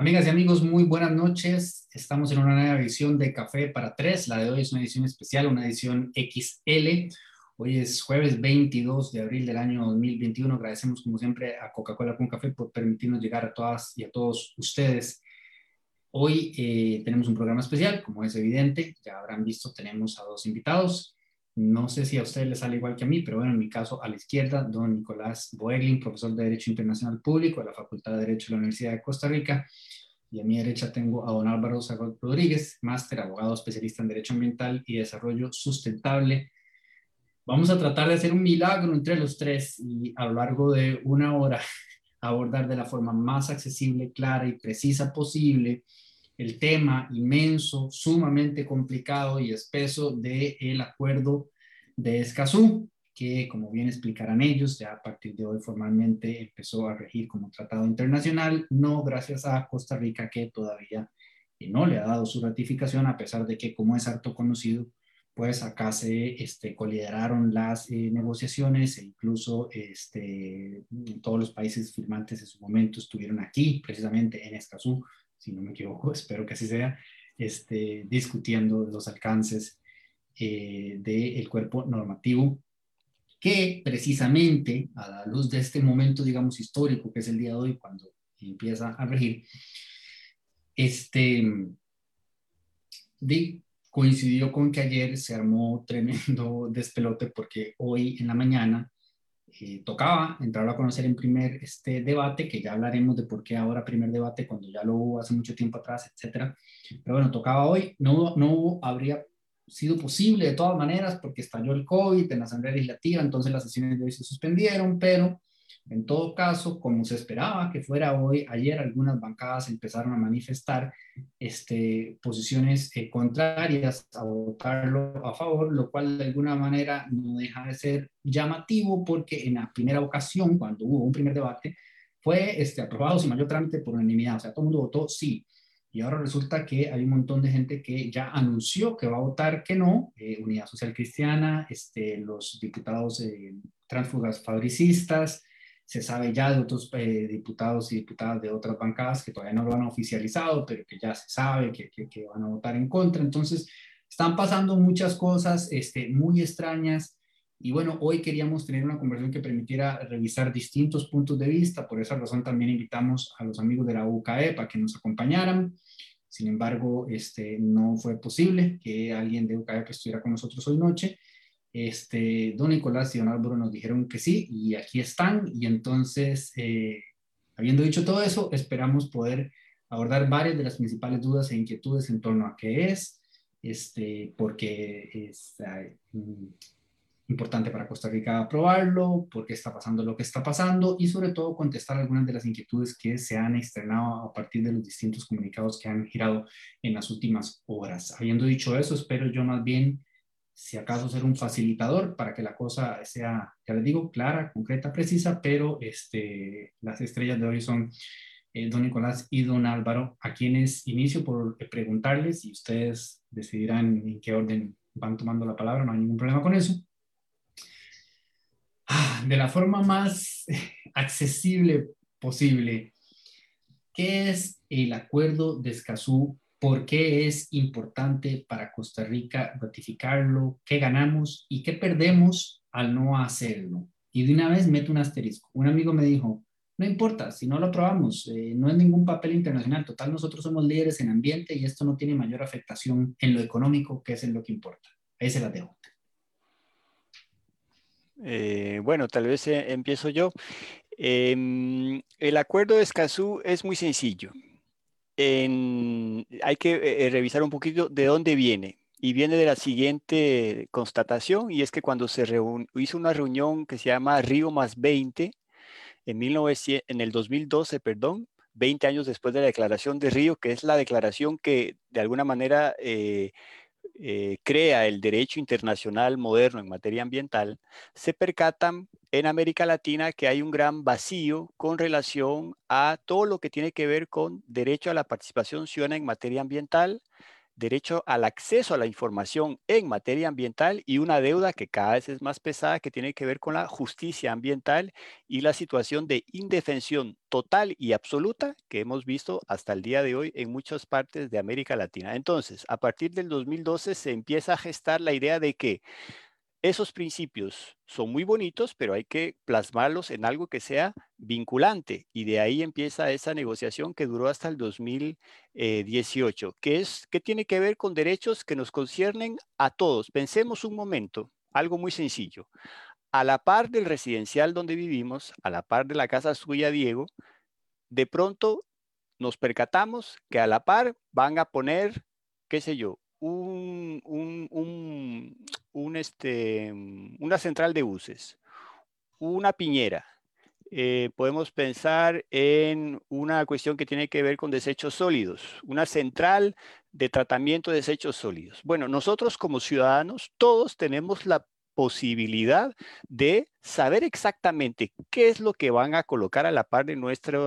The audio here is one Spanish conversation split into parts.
Amigas y amigos, muy buenas noches. Estamos en una nueva edición de Café para Tres. La de hoy es una edición especial, una edición XL. Hoy es jueves 22 de abril del año 2021. Agradecemos como siempre a Coca-Cola con Café por permitirnos llegar a todas y a todos ustedes. Hoy eh, tenemos un programa especial, como es evidente. Ya habrán visto, tenemos a dos invitados. No sé si a ustedes les sale igual que a mí, pero bueno, en mi caso, a la izquierda, don Nicolás Boeglin, profesor de Derecho Internacional Público de la Facultad de Derecho de la Universidad de Costa Rica. Y a mi derecha tengo a don Álvaro Zagot Rodríguez, máster, abogado especialista en Derecho Ambiental y Desarrollo Sustentable. Vamos a tratar de hacer un milagro entre los tres y a lo largo de una hora abordar de la forma más accesible, clara y precisa posible el tema inmenso, sumamente complicado y espeso del el acuerdo de Escazú, que como bien explicarán ellos, ya a partir de hoy formalmente empezó a regir como tratado internacional, no gracias a Costa Rica que todavía no le ha dado su ratificación, a pesar de que como es harto conocido, pues acá se este, colideraron las eh, negociaciones e incluso este, todos los países firmantes en su momento estuvieron aquí, precisamente en Escazú, si no me equivoco, espero que así sea, este, discutiendo los alcances eh, del cuerpo normativo que precisamente a la luz de este momento, digamos, histórico que es el día de hoy, cuando empieza a regir, este, de, coincidió con que ayer se armó tremendo despelote porque hoy en la mañana eh, tocaba entrar a conocer en primer este debate, que ya hablaremos de por qué ahora primer debate, cuando ya lo hubo hace mucho tiempo atrás, etcétera. Pero bueno, tocaba hoy, no, no habría sido posible de todas maneras porque estalló el COVID en la Asamblea Legislativa, entonces las sesiones de hoy se suspendieron, pero en todo caso, como se esperaba que fuera hoy, ayer algunas bancadas empezaron a manifestar este, posiciones eh, contrarias a votarlo a favor, lo cual de alguna manera no deja de ser llamativo porque en la primera ocasión, cuando hubo un primer debate, fue este, aprobado sin mayor trámite por unanimidad, o sea, todo el mundo votó sí. Y ahora resulta que hay un montón de gente que ya anunció que va a votar que no, eh, Unidad Social Cristiana, este, los diputados eh, transfugas fabricistas, se sabe ya de otros eh, diputados y diputadas de otras bancadas que todavía no lo han oficializado, pero que ya se sabe que, que, van a votar en contra. Entonces, están pasando muchas cosas este, muy extrañas. Y bueno, hoy queríamos tener una conversación que permitiera revisar distintos puntos de vista. Por esa razón también invitamos a los amigos de la UCAE para que nos acompañaran. Sin embargo, este, no fue posible que alguien de UCAE estuviera con nosotros hoy noche. Este, don Nicolás y don Álvaro nos dijeron que sí y aquí están. Y entonces, eh, habiendo dicho todo eso, esperamos poder abordar varias de las principales dudas e inquietudes en torno a qué es, este, porque es mm, importante para Costa Rica aprobarlo, por qué está pasando lo que está pasando y sobre todo contestar algunas de las inquietudes que se han externado a partir de los distintos comunicados que han girado en las últimas horas. Habiendo dicho eso, espero yo más bien si acaso ser un facilitador para que la cosa sea, ya les digo, clara, concreta, precisa, pero este, las estrellas de hoy son eh, don Nicolás y don Álvaro, a quienes inicio por preguntarles y ustedes decidirán en qué orden van tomando la palabra, no hay ningún problema con eso. De la forma más accesible posible, ¿qué es el acuerdo de Escazú por qué es importante para Costa Rica ratificarlo, qué ganamos y qué perdemos al no hacerlo. Y de una vez meto un asterisco. Un amigo me dijo, no importa, si no lo aprobamos, eh, no es ningún papel internacional. Total, nosotros somos líderes en ambiente y esto no tiene mayor afectación en lo económico, que es en lo que importa. Ahí se la dejo. Eh, bueno, tal vez eh, empiezo yo. Em, el acuerdo de Escazú es muy sencillo hay que eh, revisar un poquito de dónde viene. Y viene de la siguiente constatación, y es que cuando se hizo una reunión que se llama Río más 20, en, 1900, en el 2012, perdón, 20 años después de la declaración de Río, que es la declaración que de alguna manera crea el derecho internacional moderno en materia ambiental, se percatan en América Latina que hay un gran vacío con relación a todo lo que tiene que ver con derecho a la participación ciudadana en materia ambiental, derecho al acceso a la información en materia ambiental y una deuda que cada vez es más pesada que tiene que ver con la justicia ambiental y la situación de indefensión total y absoluta que hemos visto hasta el día de hoy en muchas partes de América Latina. Entonces, a partir del 2012 se empieza a gestar la idea de que esos principios son muy bonitos, pero hay que plasmarlos en algo que sea vinculante. Y de ahí empieza esa negociación que duró hasta el 2018, que, es, que tiene que ver con derechos que nos conciernen a todos. Pensemos un momento, algo muy sencillo. A la par del residencial donde vivimos, a la par de la casa suya, Diego, de pronto nos percatamos que a la par van a poner, qué sé yo, un, este, una central de buses, una piñera. Eh, podemos pensar en una cuestión que tiene que ver con desechos sólidos, una central de tratamiento de desechos sólidos. Bueno, nosotros como ciudadanos, todos tenemos la posibilidad de saber exactamente qué es lo que van a colocar a la par de,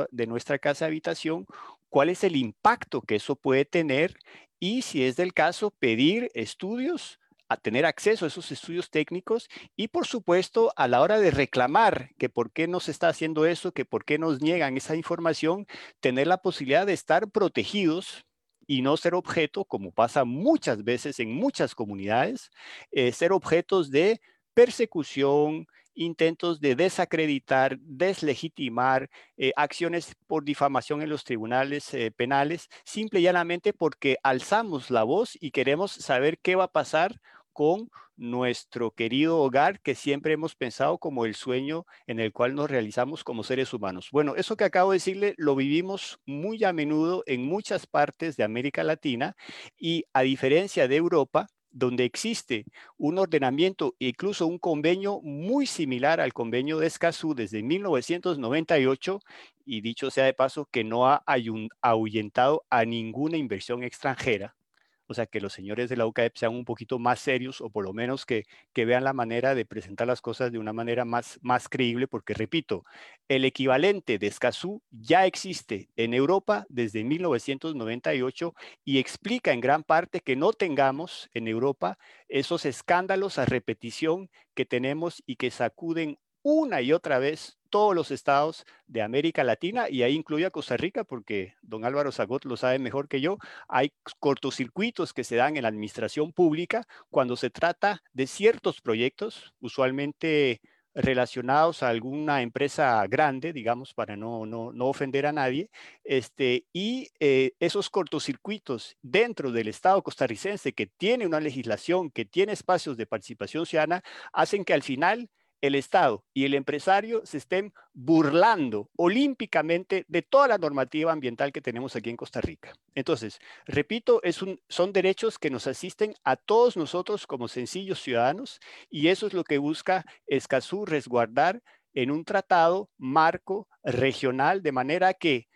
de nuestra casa de habitación, cuál es el impacto que eso puede tener y si es del caso, pedir estudios a tener acceso a esos estudios técnicos y por supuesto a la hora de reclamar que por qué no se está haciendo eso, que por qué nos niegan esa información, tener la posibilidad de estar protegidos y no ser objeto, como pasa muchas veces en muchas comunidades, eh, ser objetos de persecución, intentos de desacreditar, deslegitimar, eh, acciones por difamación en los tribunales eh, penales, simple y llanamente porque alzamos la voz y queremos saber qué va a pasar con nuestro querido hogar que siempre hemos pensado como el sueño en el cual nos realizamos como seres humanos. Bueno, eso que acabo de decirle lo vivimos muy a menudo en muchas partes de América Latina y a diferencia de Europa, donde existe un ordenamiento e incluso un convenio muy similar al convenio de Escazú desde 1998 y dicho sea de paso que no ha ahuyentado a ninguna inversión extranjera o sea, que los señores de la UCAEP sean un poquito más serios o por lo menos que, vean la manera de presentar las cosas de una manera más, más creíble, porque repito, el equivalente de Escazú ya existe en Europa desde 1998 y explica en gran parte que no tengamos en Europa esos escándalos a repetición que tenemos y que sacuden una y otra vez todos los estados de América Latina y ahí incluye a Costa Rica porque don Álvaro Zagot lo sabe mejor que yo. Hay cortocircuitos que se dan en la administración pública cuando se trata de ciertos proyectos, usualmente relacionados a alguna empresa grande, digamos, para no, no, no ofender a nadie, este, y eh, esos cortocircuitos dentro del Estado costarricense que tiene una legislación, que tiene espacios de participación ciudadana, hacen que al final el Estado y el empresario se estén burlando olímpicamente de toda la normativa ambiental que tenemos aquí en Costa Rica. Entonces, repito, son derechos que nos asisten a todos nosotros como sencillos ciudadanos y eso es lo que busca Escazú resguardar en un tratado marco regional de manera que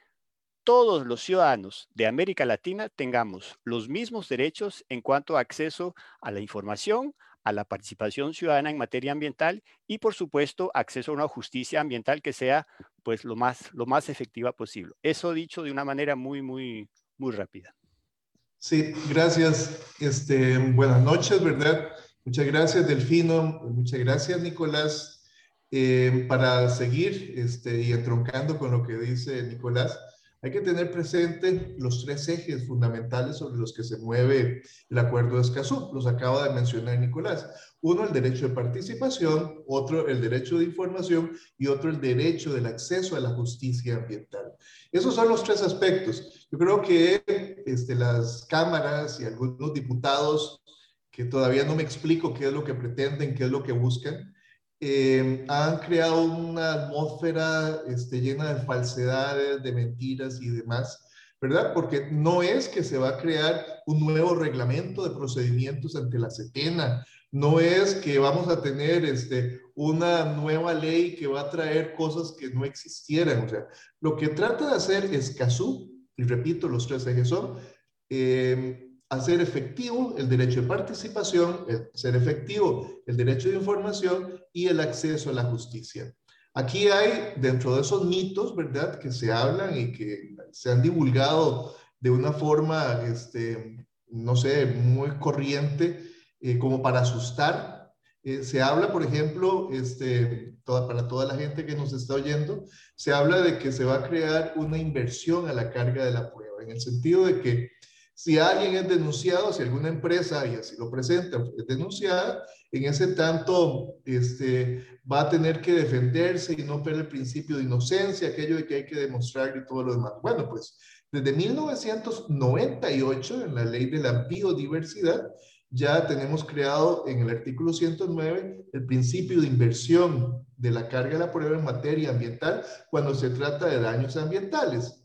todos los ciudadanos de América Latina tengamos los mismos derechos en cuanto a acceso a la información, a la participación ciudadana en materia ambiental y, por supuesto, acceso a una justicia ambiental que sea pues lo más, lo más efectiva posible. Eso dicho de una manera muy, muy, muy rápida. Sí, gracias. Este, buenas noches, ¿verdad? Muchas gracias, Delfino. Muchas gracias, Nicolás. Eh, para seguir este, y entroncando con lo que dice Nicolás, hay que tener presente los tres ejes fundamentales sobre los que se mueve el acuerdo de Escazú. Los acaba de mencionar Nicolás. Uno, el derecho de participación, otro, el derecho de información y otro, el derecho del acceso a la justicia ambiental. Esos son los tres aspectos. Yo creo que este, las cámaras y algunos diputados que todavía no me explico qué es lo que pretenden, qué es lo que buscan, eh, han creado una atmósfera este, llena de falsedades, de mentiras y demás, ¿verdad? Porque no es que se va a crear un nuevo reglamento de procedimientos ante la CETENA, no es que vamos a tener este, una nueva ley que va a traer cosas que no existieran. O sea, lo que trata de hacer es CASU, y repito, los tres ejes son, eh, hacer efectivo el derecho de participación, ser efectivo el derecho de información y el acceso a la justicia. Aquí hay, dentro de esos mitos, ¿verdad?, que se hablan y que se han divulgado de una forma este, no sé, muy corriente eh, como para asustar. Eh, se habla, por ejemplo, este, para toda la gente que nos está oyendo, se habla de que se va a crear una inversión a la carga de la prueba, en el sentido de que si alguien es denunciado, si alguna empresa, y así lo presenta, es denunciada, en ese tanto este, va a tener que defenderse y no perder el principio de inocencia, aquello de que hay que demostrar y todo lo demás. Bueno, pues desde 1998, en la ley de la biodiversidad, ya tenemos creado en el artículo 109 el principio de inversión de la carga de la prueba en materia ambiental cuando se trata de daños ambientales.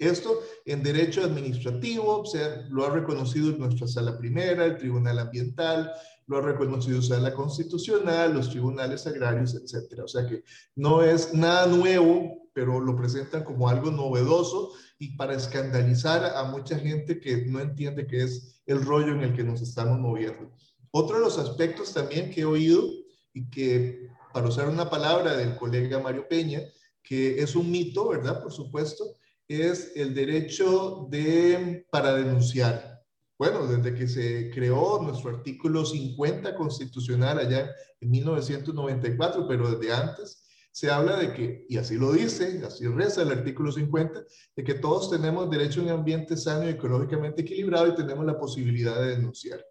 Esto en derecho administrativo, o sea, lo ha reconocido nuestra sala primera, el Tribunal Ambiental, lo ha reconocido la Sala Constitucional, los tribunales agrarios, etcétera. O sea que no es nada nuevo, pero lo presentan como algo novedoso y para escandalizar a mucha gente que no entiende qué es el rollo en el que nos estamos moviendo. Otro de los aspectos también que he oído y que, para usar una palabra del colega Mario Peña, que es un mito, ¿verdad? Por supuesto, es el derecho de, para denunciar. Bueno, desde que se creó nuestro artículo 50 constitucional allá en 1994, pero desde antes, se habla de que, y así lo dice, así reza el artículo 50, de que todos tenemos derecho a un ambiente sano y ecológicamente equilibrado y tenemos la posibilidad de denunciar.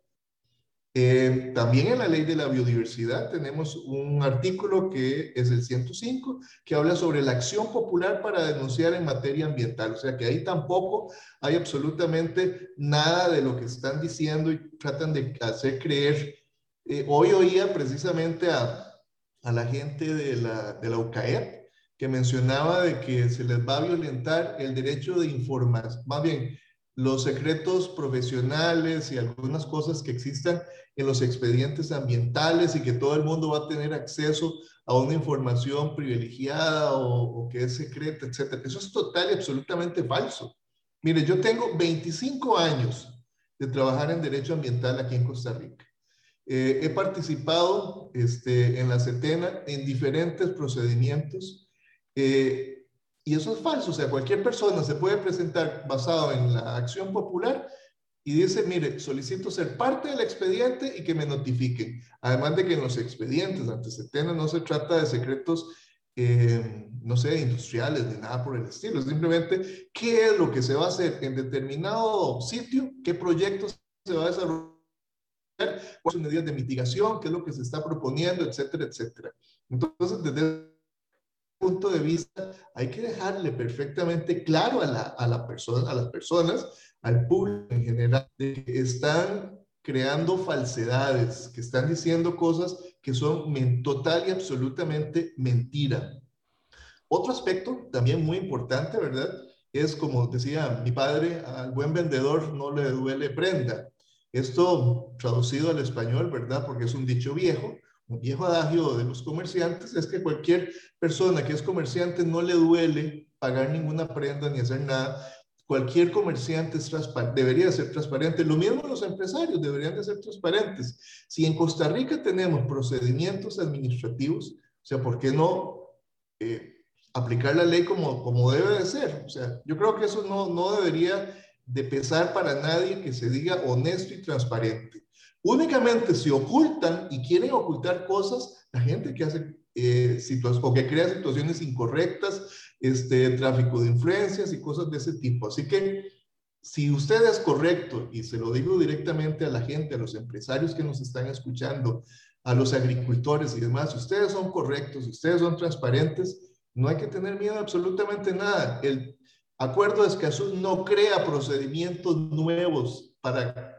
Eh, también en la ley de la biodiversidad tenemos un artículo que es el 105, que habla sobre la acción popular para denunciar en materia ambiental. O sea que ahí tampoco hay absolutamente nada de lo que están diciendo y tratan de hacer creer. Eh, hoy oía precisamente a a la gente de la, de la UCAEP, que mencionaba de que se les va a violentar el derecho de informar, más bien los secretos profesionales y algunas cosas que existan en los expedientes ambientales y que todo el mundo va a tener acceso a una información privilegiada o, que es secreta, etc. Eso es total y absolutamente falso. Mire, yo tengo 25 años de trabajar en derecho ambiental aquí en Costa Rica. Eh, he participado este, en la CETENA en diferentes procedimientos eh, y eso es falso. O sea, cualquier persona se puede presentar basado en la acción popular y dice, mire, solicito ser parte del expediente y que me notifiquen. Además de que en los expedientes ante CETENA no se trata de secretos, eh, no sé, industriales ni nada por el estilo. Simplemente qué es lo que se va a hacer en determinado sitio, qué proyectos se va a desarrollar cuáles son medidas de mitigación, qué es lo que se está proponiendo, etcétera, etcétera. Entonces, desde punto de vista, hay que dejarle perfectamente claro a, la, a, la persona, a las personas, al público en general, que están creando falsedades, que están diciendo cosas que son total y absolutamente mentira. Otro aspecto también muy importante, ¿verdad? Es como decía mi padre, al buen vendedor no le duele prenda. Esto traducido al español, ¿verdad? Porque es un dicho viejo, un viejo adagio de los comerciantes, es que cualquier persona que es comerciante no le duele pagar ninguna prenda ni hacer nada. Cualquier comerciante es debería ser transparente. Lo mismo los empresarios deberían de ser transparentes. Si en Costa Rica tenemos procedimientos administrativos, o sea, ¿por qué no eh, aplicar la ley como, como debe de ser? O sea, yo creo que eso no, no debería de pesar para nadie que se diga honesto y transparente. Únicamente se ocultan y quieren ocultar cosas la gente que hace eh, situaciones o que crea situaciones incorrectas, este, tráfico de influencias y cosas de ese tipo. Así que si usted es correcto, y se lo digo directamente a la gente, a los empresarios que nos están escuchando, a los agricultores y demás, si ustedes son correctos, si ustedes son transparentes, no hay que tener miedo absolutamente nada. El Acuerdo de Escazú no crea procedimientos nuevos para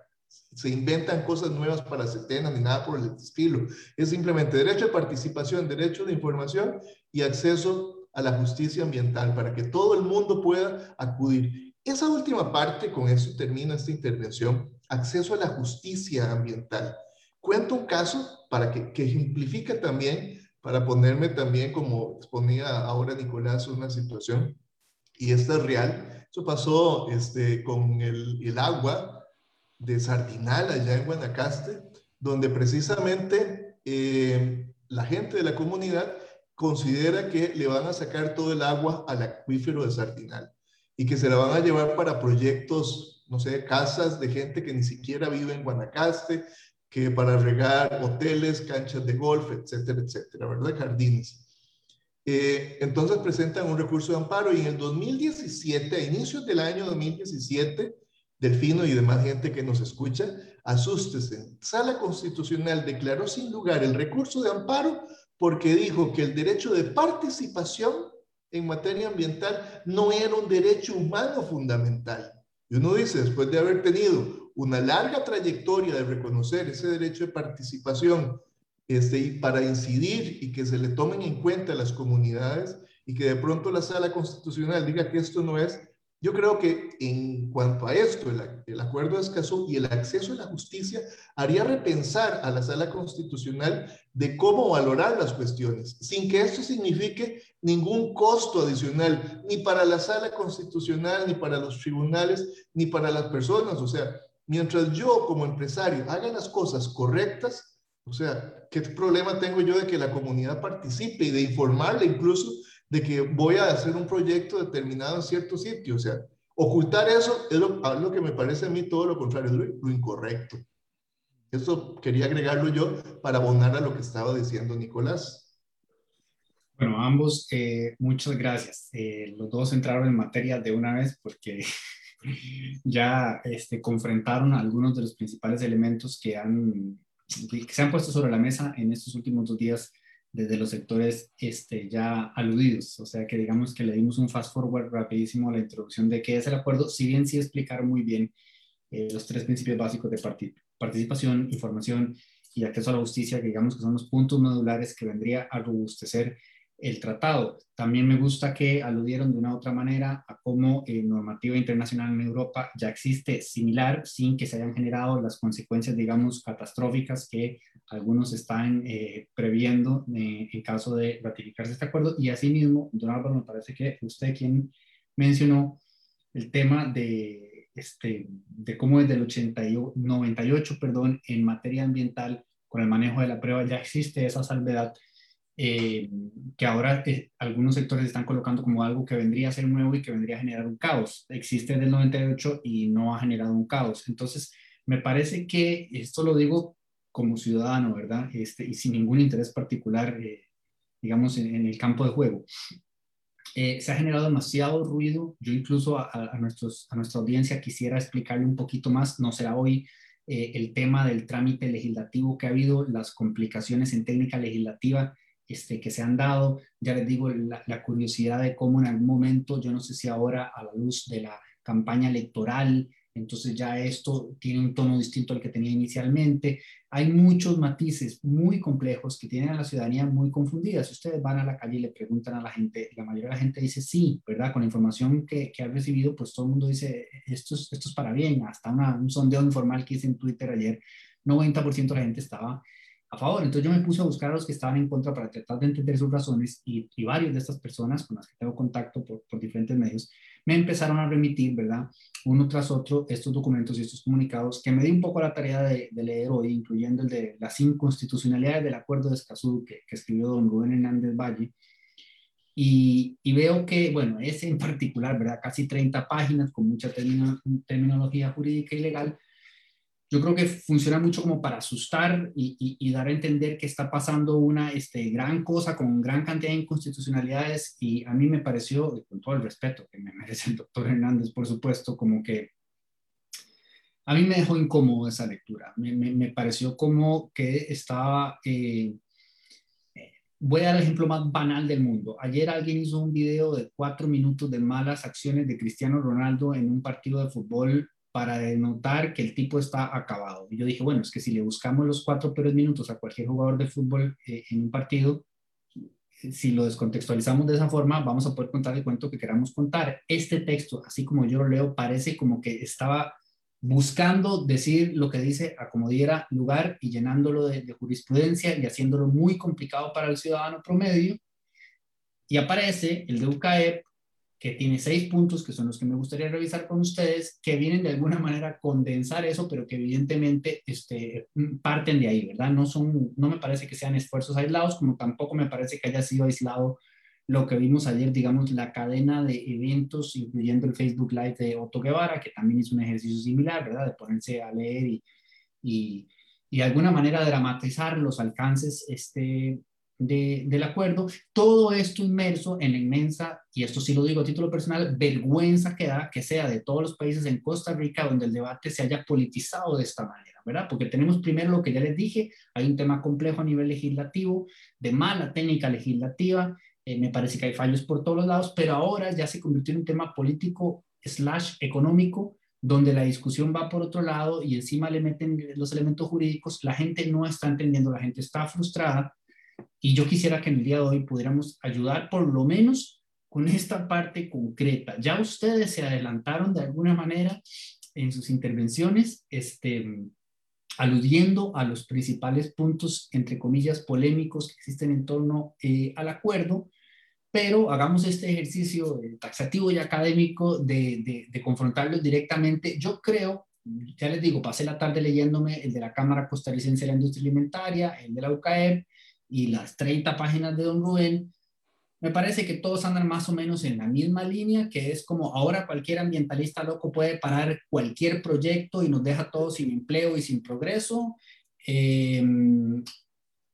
se inventan cosas nuevas para Setena ni nada por el estilo. Es simplemente derecho de participación, derecho de información y acceso a la justicia ambiental para que todo el mundo pueda acudir. Esa última parte, con eso termina esta intervención, acceso a la justicia ambiental. Cuento un caso para que, que ejemplifica también, para ponerme también, como exponía ahora Nicolás, una situación y esto es real. Eso pasó este, con el, el agua de Sardinal allá en Guanacaste, donde precisamente eh, la gente de la comunidad considera que le van a sacar todo el agua al acuífero de Sardinal y que se la van a llevar para proyectos no sé, casas de gente que ni siquiera vive en Guanacaste, que para regar hoteles, canchas de golf, etcétera, etcétera, ¿verdad? Jardines. Eh, entonces presentan un recurso de amparo y en el 2017, a inicios del año 2017, Delfino y demás gente que nos escucha, asústese. Sala Constitucional declaró sin lugar el recurso de amparo porque dijo que el derecho de participación en materia ambiental no era un derecho humano fundamental. Y uno dice, después de haber tenido una larga trayectoria de reconocer ese derecho de participación este, y para incidir y que se le tomen en cuenta las comunidades y que de pronto la sala constitucional diga que esto no es, yo creo que en cuanto a esto, el, acuerdo de Escazú y el acceso a la justicia haría repensar a la sala constitucional de cómo valorar las cuestiones, sin que esto signifique ningún costo adicional, ni para la sala constitucional, ni para los tribunales, ni para las personas. O sea, mientras yo como empresario haga las cosas correctas, o sea, ¿qué problema tengo yo de que la comunidad participe y de informarle incluso de que voy a hacer un proyecto determinado en cierto sitio. O sea, ocultar eso es lo, que me parece a mí todo lo contrario, es lo, incorrecto. Eso quería agregarlo yo para abonar a lo que estaba diciendo Nicolás. Bueno, ambos, eh, muchas gracias. Eh, los dos entraron en materia de una vez porque ya este, confrontaron algunos de los principales elementos que, han, que se han puesto sobre la mesa en estos últimos dos días desde los sectores este, ya aludidos. O sea que digamos que le dimos un fast forward rapidísimo a la introducción de qué es el acuerdo, si bien sí explicaron muy bien eh, los tres principios básicos de participación, información y acceso a la justicia, que digamos que son los puntos modulares que vendría a robustecer el tratado. También me gusta que aludieron de una u otra manera a cómo eh, normativa internacional en Europa ya existe similar sin que se hayan generado las consecuencias, digamos, catastróficas que algunos están eh, previendo eh, en caso de ratificarse este acuerdo. Y asimismo, don Álvaro, me parece que usted quien mencionó el tema de, este, de cómo desde el 80 98 perdón, en materia ambiental, con el manejo de la prueba, ya existe esa salvedad eh, que ahora algunos sectores están colocando como algo que vendría a ser nuevo y que vendría a generar un caos. Existe desde el 98 y no ha generado un caos. Entonces, me parece que esto lo digo como ciudadano, ¿verdad? Este, y sin ningún interés particular, eh, digamos, en, el campo de juego. Eh, se ha generado demasiado ruido. Yo incluso a, nuestros, a nuestra audiencia quisiera explicarle un poquito más, no será hoy, eh, el tema del trámite legislativo que ha habido, las complicaciones en técnica legislativa este, que se han dado. Ya les digo, la, la curiosidad de cómo en algún momento, yo no sé si ahora a la luz de la campaña electoral, entonces ya esto tiene un tono distinto al que tenía inicialmente. Hay muchos matices muy complejos que tienen a la ciudadanía muy confundida. Si ustedes van a la calle y le preguntan a la gente, la mayoría de la gente dice sí, ¿verdad? Con la información que, que ha recibido, pues todo el mundo dice esto es, esto es para bien. Hasta un sondeo informal que hice en Twitter ayer, 90% de la gente estaba a favor. Entonces yo me puse a buscar a los que estaban en contra para tratar de entender sus razones y, y de estas personas con las que tengo contacto por, por diferentes medios me empezaron a remitir, ¿verdad? Uno tras otro estos documentos y estos comunicados que me di un poco la tarea de, leer hoy, incluyendo el de las inconstitucionalidades del acuerdo de Escazú que, escribió don Rubén Hernández Valle. Y, veo que, bueno, ese en particular, ¿verdad? Casi 30 páginas con mucha terminología jurídica y legal, yo creo que funciona mucho como para asustar y, dar a entender que está pasando una este, gran cosa con gran cantidad de inconstitucionalidades y a mí me pareció, con todo el respeto que me merece el doctor Hernández, por supuesto, como que a mí me dejó incómodo esa lectura. Me, me, pareció como que estaba... Eh, voy a dar el ejemplo más banal del mundo. Ayer alguien hizo un video de cuatro minutos de malas acciones de Cristiano Ronaldo en un partido de fútbol para denotar que el tipo está acabado. Y yo dije, bueno, es que si le buscamos los cuatro peores minutos a cualquier jugador de fútbol eh, en un partido, si lo descontextualizamos de esa forma, vamos a poder contar el cuento que queramos contar. Este texto, así como yo lo leo, parece como que estaba buscando decir lo que dice a como diera lugar y llenándolo de, de jurisprudencia y haciéndolo muy complicado para el ciudadano promedio. Y aparece el de UCAEP que tiene seis puntos, que son los que me gustaría revisar con ustedes, que vienen de alguna manera a condensar eso, pero que evidentemente este, parten de ahí, ¿verdad? No, son, no me parece que sean esfuerzos aislados, como tampoco me parece que haya sido aislado lo que vimos ayer, digamos, la cadena de eventos, incluyendo el Facebook Live de Otto Guevara, que también hizo un ejercicio similar, ¿verdad? De ponerse a leer y, y, y de alguna manera dramatizar los alcances este, del acuerdo, todo esto inmerso en la inmensa, y esto sí lo digo a título personal, vergüenza que da que sea de todos los países en Costa Rica donde el debate se haya politizado de esta manera, ¿verdad? Porque tenemos primero lo que ya les dije, hay un tema complejo a nivel legislativo, de mala técnica legislativa, eh, me parece que hay fallos por todos los lados, pero ahora ya se convirtió en un tema político slash económico, donde la discusión va por otro lado y encima le meten los elementos jurídicos, la gente no está entendiendo, la gente está frustrada y yo quisiera que en el día de hoy pudiéramos ayudar por lo menos con esta parte concreta. Ya ustedes se adelantaron de alguna manera en sus intervenciones, este, aludiendo a los principales puntos, entre comillas, polémicos que existen en torno eh, al acuerdo, pero hagamos este ejercicio eh, taxativo y académico de, de, de confrontarlos directamente. Yo creo ya les digo, pasé la tarde leyéndome el de la Cámara Costarricense de la Industria Alimentaria, el de la UCAEP, y las 30 páginas de Don Rubén, me parece que todos andan más o menos en la misma línea, que es como ahora cualquier ambientalista loco puede parar cualquier proyecto y nos deja todos sin empleo y sin progreso. Eh,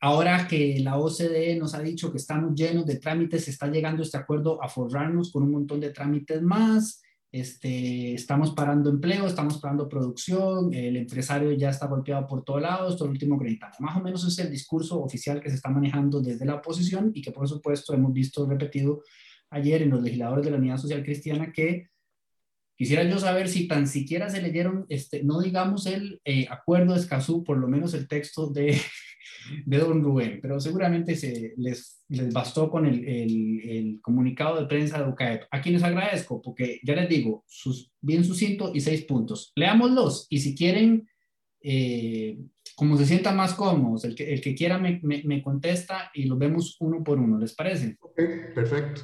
ahora que la OCDE nos ha dicho que estamos llenos de trámites, está llegando este acuerdo a forrarnos con un montón de trámites más. Este, estamos parando empleo, estamos parando producción, el empresario ya está golpeado por todos lados, todo el último gritando. Más o menos es el discurso oficial que se está manejando desde la oposición y que por supuesto hemos visto repetido ayer en los legisladores de la Unidad Social Cristiana que quisiera yo saber si tan siquiera se leyeron, este, no digamos el eh, acuerdo de Escazú, por lo menos el texto de, de don Rubén, pero seguramente se les, les bastó con el, el, comunicado de prensa de UCAEP, a quienes agradezco, porque ya les digo, sus, bien sucinto y seis puntos. Leámoslos y si quieren, eh, como se sientan más cómodos, el que, el que quiera me, me, me, contesta y los vemos uno por uno, ¿les parece? Ok, perfecto.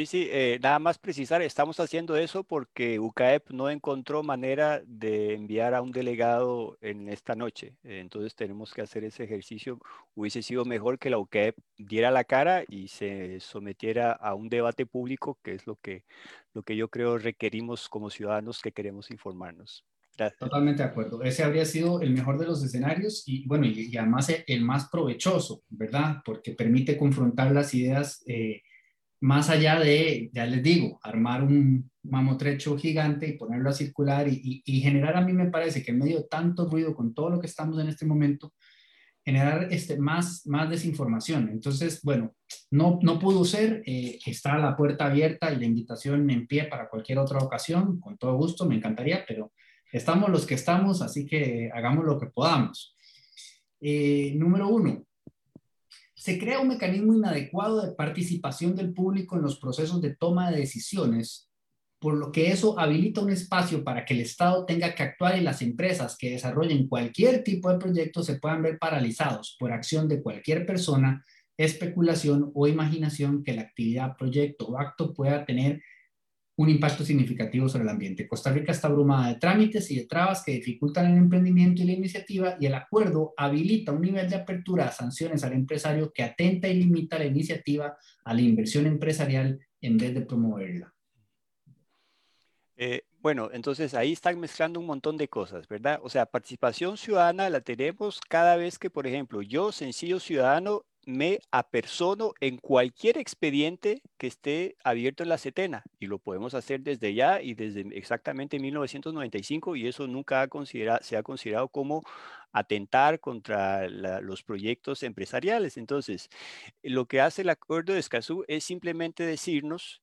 Sí, sí, eh, nada más precisar, estamos haciendo eso porque UCAEP no encontró manera de enviar a un delegado en esta noche. Entonces tenemos que hacer ese ejercicio. Hubiese sido mejor que la UCAEP diera la cara y se sometiera a un debate público, que es lo que, lo que yo creo requerimos como ciudadanos que queremos informarnos. Totalmente de acuerdo. Ese habría sido el mejor de los escenarios y bueno, y, y además el más provechoso, ¿verdad? Porque permite confrontar las ideas. Eh, más allá de, ya les digo, armar un mamotrecho gigante y ponerlo a circular y, y, generar, a mí me parece que en medio de tanto ruido con todo lo que estamos en este momento, generar este, más, más desinformación. Entonces, bueno, no, no pudo ser, eh, está la puerta abierta y la invitación en pie para cualquier otra ocasión, con todo gusto, me encantaría, pero estamos los que estamos, así que hagamos lo que podamos. Eh, número uno, se crea un mecanismo inadecuado de participación del público en los procesos de toma de decisiones, por lo que eso habilita un espacio para que el Estado tenga que actuar y las empresas que desarrollen cualquier tipo de proyecto se puedan ver paralizados por acción de cualquier persona, especulación o imaginación que la actividad, proyecto o acto pueda tener un impacto significativo sobre el ambiente. Costa Rica está abrumada de trámites y de trabas que dificultan el emprendimiento y la iniciativa y el acuerdo habilita un nivel de apertura a sanciones al empresario que atenta y limita la iniciativa a la inversión empresarial en vez de promoverla. Eh, bueno, entonces ahí están mezclando un montón de cosas, ¿verdad? O sea, participación ciudadana la tenemos cada vez que, por ejemplo, yo, sencillo ciudadano, me apersono en cualquier expediente que esté abierto en la CETENA y lo podemos hacer desde ya y desde exactamente 1995 y eso nunca ha se ha considerado como atentar contra los proyectos empresariales. Entonces, lo que hace el acuerdo de Escazú es simplemente decirnos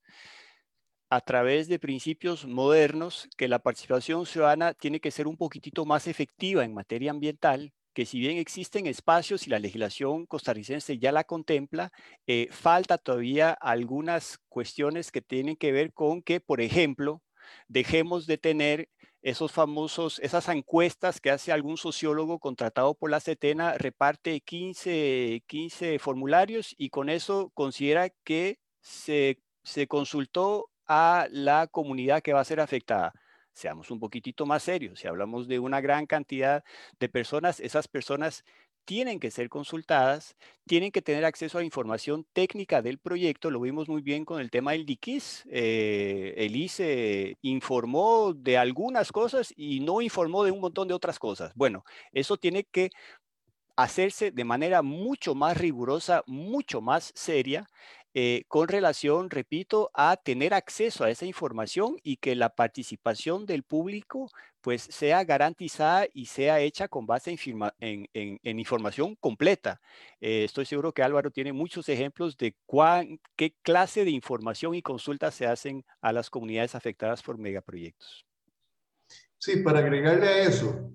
a través de principios modernos que la participación ciudadana tiene que ser un poquitito más efectiva en materia ambiental que si bien existen espacios y la legislación costarricense ya la contempla, eh, falta todavía algunas cuestiones que tienen que ver con que, por ejemplo, dejemos de tener esos famosos, esas encuestas que hace algún sociólogo contratado por la CETENA, reparte 15, 15 formularios y con eso considera que se, se consultó a la comunidad que va a ser afectada seamos un poquitito más serios. Si hablamos de una gran cantidad de personas, esas personas tienen que ser consultadas, tienen que tener acceso a información técnica del proyecto. Lo vimos muy bien con el tema del DIKIS. Eh, el ICE informó de algunas cosas y no informó de un montón de otras cosas. Bueno, eso tiene que hacerse de manera mucho más rigurosa, mucho más seria, eh, con relación, repito, a tener acceso a esa información y que la participación del público pues sea garantizada y sea hecha con base en, información completa. Eh, estoy seguro que Álvaro tiene muchos ejemplos de qué clase de información y consultas se hacen a las comunidades afectadas por megaproyectos. Sí, para agregarle a eso,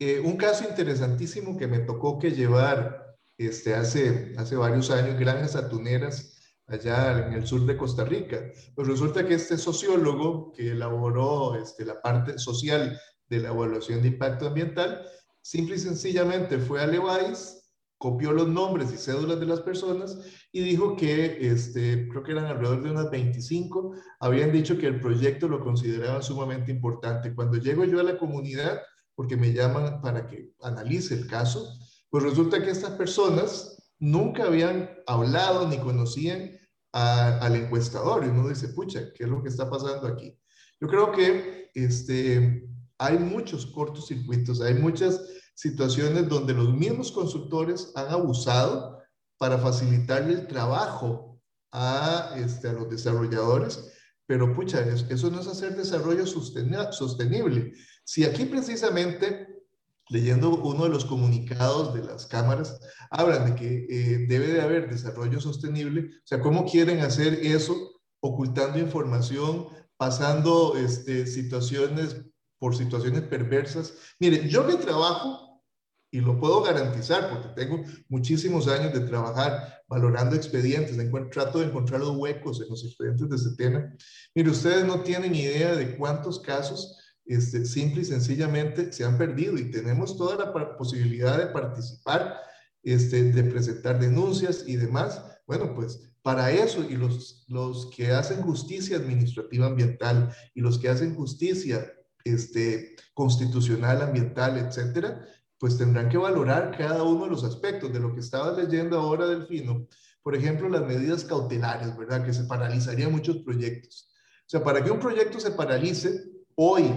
eh, un caso interesantísimo que me tocó que llevar este, hace, hace varios años, granjas atuneras, allá en el sur de Costa Rica. Pues resulta que este sociólogo que elaboró este, la parte social de la evaluación de impacto ambiental, simple y sencillamente fue a Levi's, copió los nombres y cédulas de las personas y dijo que, este, creo que eran alrededor de unas 25, habían dicho que el proyecto lo consideraban sumamente importante. Cuando llego yo a la comunidad, porque me llaman para que analice el caso, pues resulta que estas personas nunca habían hablado ni conocían al encuestador y uno dice, pucha, ¿qué es lo que está pasando aquí? Yo creo que este, hay muchos cortocircuitos, hay muchas situaciones donde los mismos consultores han abusado para facilitarle el trabajo a, este, a los desarrolladores, pero pucha, eso no es hacer desarrollo sostenible. Si aquí precisamente, leyendo uno de los comunicados de las cámaras, hablan de que eh, debe de haber desarrollo sostenible, o sea, ¿cómo quieren hacer eso ocultando información, pasando este, situaciones por situaciones perversas? Mire, yo me trabajo y lo puedo garantizar porque tengo muchísimos años de trabajar valorando expedientes, trato de encontrar los huecos en los expedientes de Setena. Mire, ustedes no tienen idea de cuántos casos este, simple y sencillamente se han perdido y tenemos toda la posibilidad de participar, este, de presentar denuncias y demás. Bueno, pues para eso y los, que hacen justicia administrativa ambiental y los que hacen justicia este, constitucional, ambiental, etcétera, pues tendrán que valorar cada uno de los aspectos de lo que estaba leyendo ahora, Delfino. Por ejemplo, las medidas cautelares, ¿verdad? Que se paralizarían muchos proyectos. O sea, para que un proyecto se paralice hoy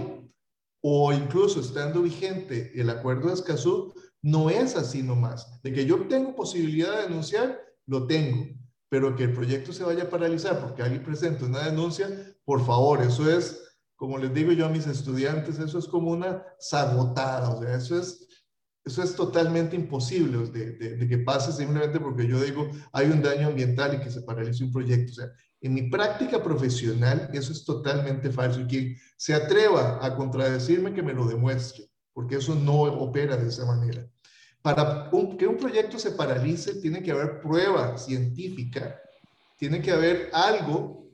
o incluso estando vigente el acuerdo de Escazú, no es así nomás. De que yo tengo posibilidad de denunciar, lo tengo. Pero que el proyecto se vaya a paralizar porque alguien presenta una denuncia, por favor, eso es, como les digo yo a mis estudiantes, eso es como una sabotada. O sea, eso es eso es totalmente imposible de, que pase simplemente porque yo digo hay un daño ambiental y que se paralice un proyecto. O sea, en mi práctica profesional eso es totalmente falso y quien se atreva a contradecirme que me lo demuestre, porque eso no opera de esa manera. Para que un proyecto se paralice tiene que haber prueba científica, tiene que haber algo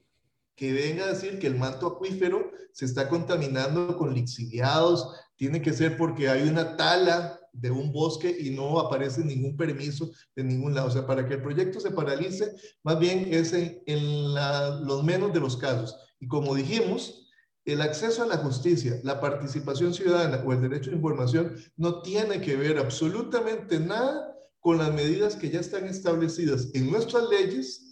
que venga a decir que el manto acuífero se está contaminando con lixiviados, tiene que ser porque hay una tala de un bosque y no aparece ningún permiso de ningún lado. O sea, para que el proyecto se paralice, más bien es en, los menos de los casos. Y como dijimos, el acceso a la justicia, la participación ciudadana o el derecho a información no tiene que ver absolutamente nada con las medidas que ya están establecidas en nuestras leyes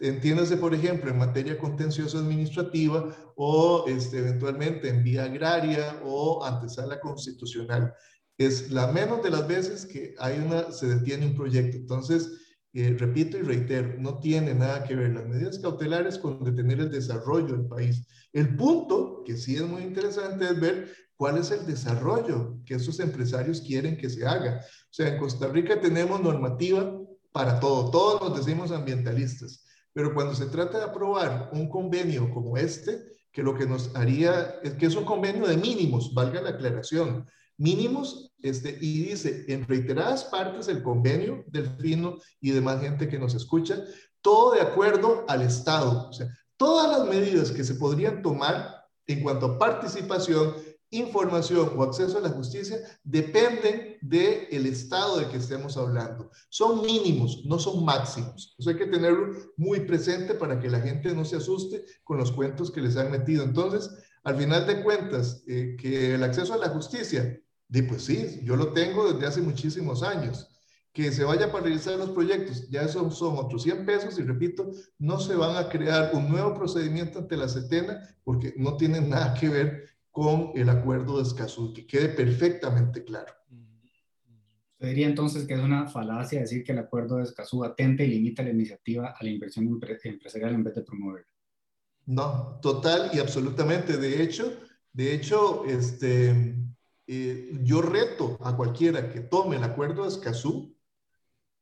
entiéndase, por ejemplo, en materia contenciosa administrativa o este, eventualmente en vía agraria o antesala constitucional es la menos de las veces que hay una, se detiene un proyecto. Entonces, eh, repito y reitero, no tiene nada que ver las medidas cautelares con detener el desarrollo del país. El punto, que sí es muy interesante, es ver cuál es el desarrollo que esos empresarios quieren que se haga. O sea, en Costa Rica tenemos normativa para todo, todos nos decimos ambientalistas, pero cuando se trata de aprobar un convenio como este, que lo que nos haría es que es un convenio de mínimos, valga la aclaración, mínimos, este, y dice en reiteradas partes el convenio del FINO y demás gente que nos escucha, todo de acuerdo al Estado. O sea, todas las medidas que se podrían tomar en cuanto a participación, información o acceso a la justicia dependen del el estado de que estemos hablando. Son mínimos, no son máximos. Hay que tenerlo muy presente para que la gente no se asuste con los cuentos que les han metido. Entonces, al final de cuentas, eh, que el acceso a la justicia pues sí, yo lo tengo desde hace muchísimos años. que se vaya para realizar los proyectos, ya esos son otros 100 pesos y repito, no se van a crear un nuevo procedimiento ante la CETENA porque no tienen nada que ver con el acuerdo de Escazú, que quede perfectamente claro. Usted diría entonces que es una falacia decir que el acuerdo de Escazú atente y limita la iniciativa a la inversión empresarial en vez de promoverla. No, total y absolutamente. De hecho, de hecho, este, eh, yo reto a cualquiera que tome el acuerdo de Escazú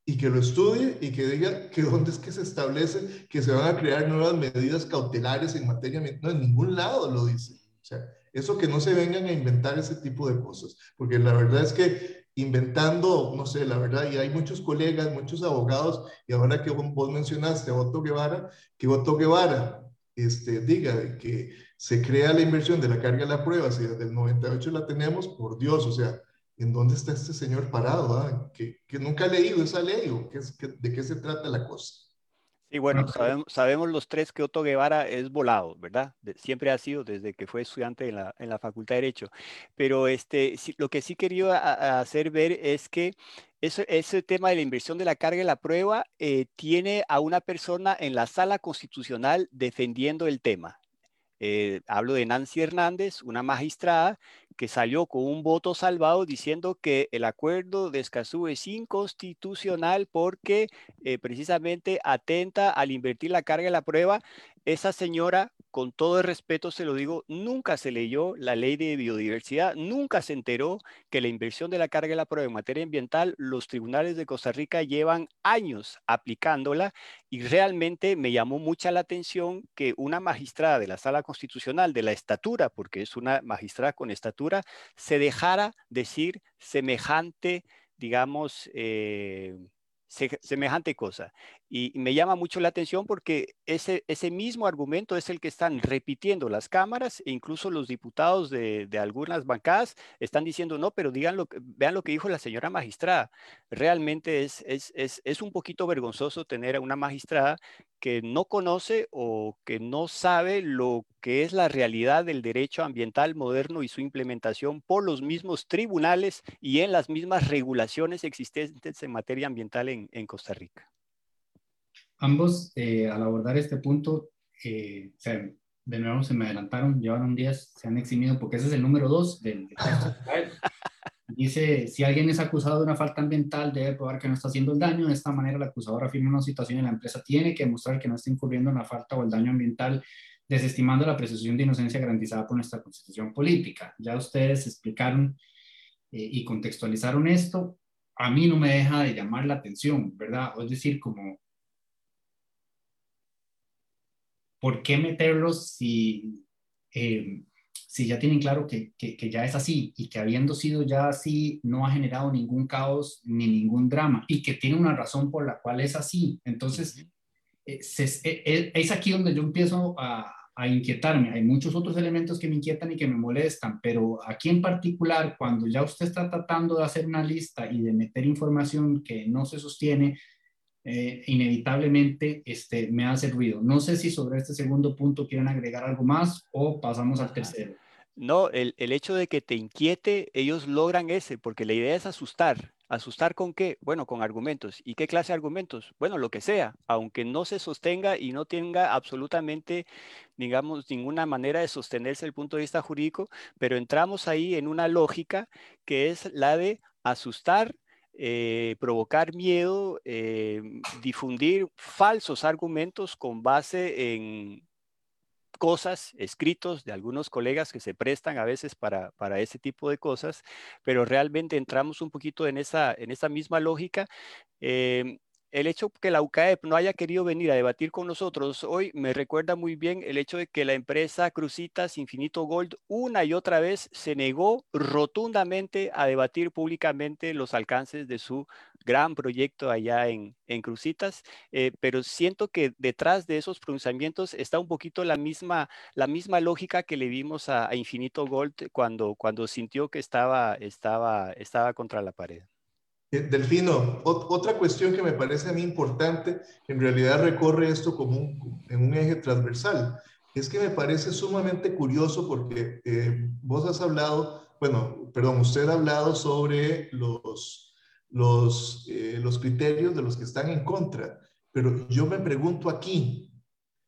y que lo estudie y que diga que dónde es que se establece que se van a crear nuevas medidas cautelares en materia, no, en ningún lado lo dice. O sea, eso que no se vengan a inventar ese tipo de cosas, porque la verdad es que inventando, no sé, la verdad, y hay muchos colegas, muchos abogados, y ahora que vos mencionaste a Otto Guevara, que Otto Guevara este, diga que se crea la inversión de la carga de la prueba, si desde el 98 la tenemos, por Dios, o sea, ¿en dónde está este señor parado? Ah? Que, nunca ha leído esa ley o qué es, de qué se trata la cosa. Sí, bueno, sabemos, los tres que Otto Guevara es volado, ¿verdad? siempre ha sido desde que fue estudiante en la, en la Facultad de Derecho. Pero este, lo que sí quería hacer ver es que ese, ese, tema de la inversión de la carga de la prueba eh, tiene a una persona en la sala constitucional defendiendo el tema. Eh, hablo de Nancy Hernández, una magistrada que salió con un voto salvado diciendo que el acuerdo de Escazú es inconstitucional porque eh, precisamente atenta al invertir la carga de la prueba. Esa señora con todo el respeto se lo digo, nunca se leyó la ley de biodiversidad, nunca se enteró que la inversión de la carga de la prueba en materia ambiental, los tribunales de Costa Rica llevan años aplicándola y realmente me llamó mucha la atención que una magistrada de la sala constitucional de la estatura, porque es una magistrada con estatura, se dejara decir semejante, digamos, eh, semejante cosa. Y, me llama mucho la atención porque ese, ese mismo argumento es el que están repitiendo las cámaras e incluso los diputados de, algunas bancadas están diciendo, no, pero digan lo, vean lo que dijo la señora magistrada. Realmente es, es, es, es un poquito vergonzoso tener a una magistrada que no conoce o que no sabe lo que es la realidad del derecho ambiental moderno y su implementación por los mismos tribunales y en las mismas regulaciones existentes en materia ambiental en, en Costa Rica. Ambos, eh, al abordar este punto, eh, de nuevo se me adelantaron, llevaron días, se han eximido, porque ese es el número dos del, Dice, si alguien es acusado de una falta ambiental, debe probar que no está haciendo el daño. De esta manera, el acusador afirma una situación y la empresa tiene que demostrar que no está incurriendo en la falta o el daño ambiental, desestimando la presunción de inocencia garantizada por nuestra constitución política. Ya ustedes explicaron eh, y contextualizaron esto. A mí no me deja de llamar la atención, ¿verdad? Es decir, como ¿por qué meterlos si, eh, si ya tienen claro que, que, ya es así y que habiendo sido ya así no ha generado ningún caos ni ningún drama y que tiene una razón por la cual es así? Entonces, eh, eh, es, aquí donde yo empiezo a, a inquietarme. Hay muchos otros elementos que me inquietan y que me molestan, pero aquí en particular, cuando ya usted está tratando de hacer una lista y de meter información que no se sostiene, eh, inevitablemente este, me hace ruido. No sé si sobre este segundo punto quieren agregar algo más o pasamos al tercero. No, el, el, hecho de que te inquiete, ellos logran ese, porque la idea es asustar. ¿Asustar con qué? Bueno, con argumentos. ¿Y qué clase de argumentos? Bueno, lo que sea, aunque no se sostenga y no tenga absolutamente, digamos, ninguna manera de sostenerse el punto de vista jurídico, pero entramos ahí en una lógica que es la de asustar eh, provocar miedo, eh, difundir falsos argumentos con base en cosas, escritos de algunos colegas que se prestan a veces para, para ese tipo de cosas, pero realmente entramos un poquito en esa, en esa misma lógica. Eh, el hecho que la UCAEP no haya querido venir a debatir con nosotros hoy me recuerda muy bien el hecho de que la empresa Crucitas Infinito Gold una y otra vez se negó rotundamente a debatir públicamente los alcances de su gran proyecto allá en, Crucitas, eh, pero siento que detrás de esos pronunciamientos está un poquito la misma, la misma lógica que le vimos a, Infinito Gold cuando, cuando sintió que estaba, estaba, estaba contra la pared. Eh, Delfino, otra cuestión que me parece a mí importante, en realidad recorre esto como un, en un eje transversal, es que me parece sumamente curioso porque eh, vos has hablado, bueno, perdón, usted ha hablado sobre los, los, eh, los criterios de los que están en contra. Pero yo me pregunto aquí,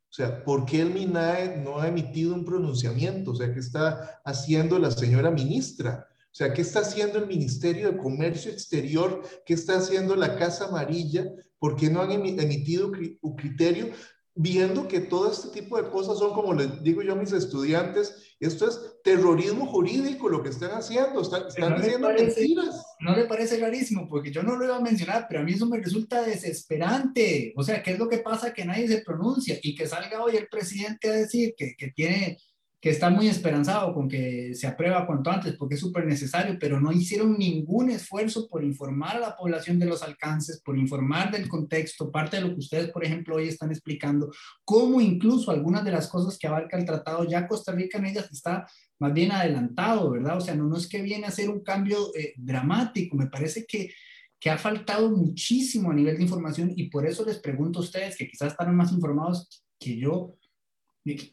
o sea, ¿por qué el MINAE no ha emitido un pronunciamiento? O sea, ¿qué está haciendo la señora ministra? O sea, ¿qué está haciendo el Ministerio de Comercio Exterior? ¿Qué está haciendo la Casa Amarilla? ¿Por qué no han emitido un criterio? Viendo que todo este tipo de cosas son, como les digo yo a mis estudiantes, esto es terrorismo jurídico lo que están haciendo, están, diciendo mentiras. No le parece rarísimo, porque yo no lo iba a mencionar, pero a mí eso me resulta desesperante. O sea, ¿qué es lo que pasa que nadie se pronuncia y que salga hoy el presidente a decir que, que tiene que está muy esperanzado con que se aprueba cuanto antes porque es súper necesario, pero no hicieron ningún esfuerzo por informar a la población de los alcances, por informar del contexto, parte de lo que ustedes, por ejemplo, hoy están explicando, cómo incluso algunas de las cosas que abarca el tratado, ya Costa Rica en ellas está más bien adelantado, ¿verdad? O sea, no, no es que viene a ser un cambio eh, dramático, me parece que, que ha faltado muchísimo a nivel de información y por eso les pregunto a ustedes, que quizás están más informados que yo,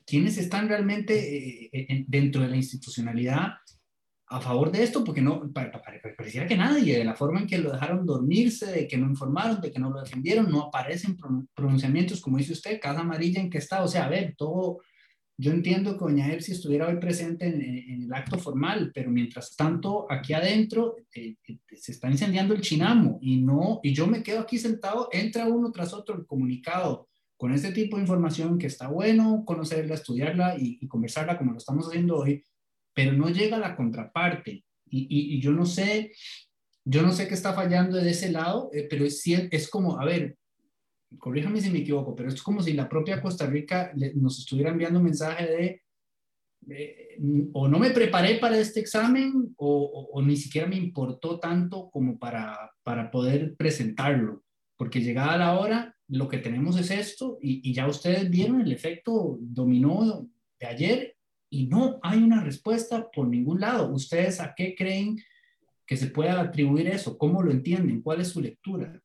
quiénes están realmente eh, eh, dentro de la institucionalidad a favor de esto, porque no, pareciera que nadie, de la forma en que lo dejaron dormirse, de que no informaron, de que no lo defendieron, no aparecen pronunciamientos, como dice usted, casa amarilla en que está, o sea, a ver, todo, yo entiendo que doña si estuviera hoy presente en, el acto formal, pero mientras tanto, aquí adentro eh, se está incendiando el chinamo y no, y yo me quedo aquí sentado, entra uno tras otro el comunicado, con este tipo de información que está bueno conocerla, estudiarla y, conversarla como lo estamos haciendo hoy, pero no llega a la contraparte. Y, yo no sé, yo no sé qué está fallando de ese lado, eh, pero es, es como, a ver, corríjame si me equivoco, pero es como si la propia Costa Rica nos estuviera enviando un mensaje de, o no me preparé para este examen o, o, ni siquiera me importó tanto como para, para poder presentarlo, porque llegada la hora lo que tenemos es esto y, ya ustedes vieron el efecto dominó de ayer y no hay una respuesta por ningún lado. ¿Ustedes a qué creen que se pueda atribuir eso? ¿Cómo lo entienden? ¿Cuál es su lectura?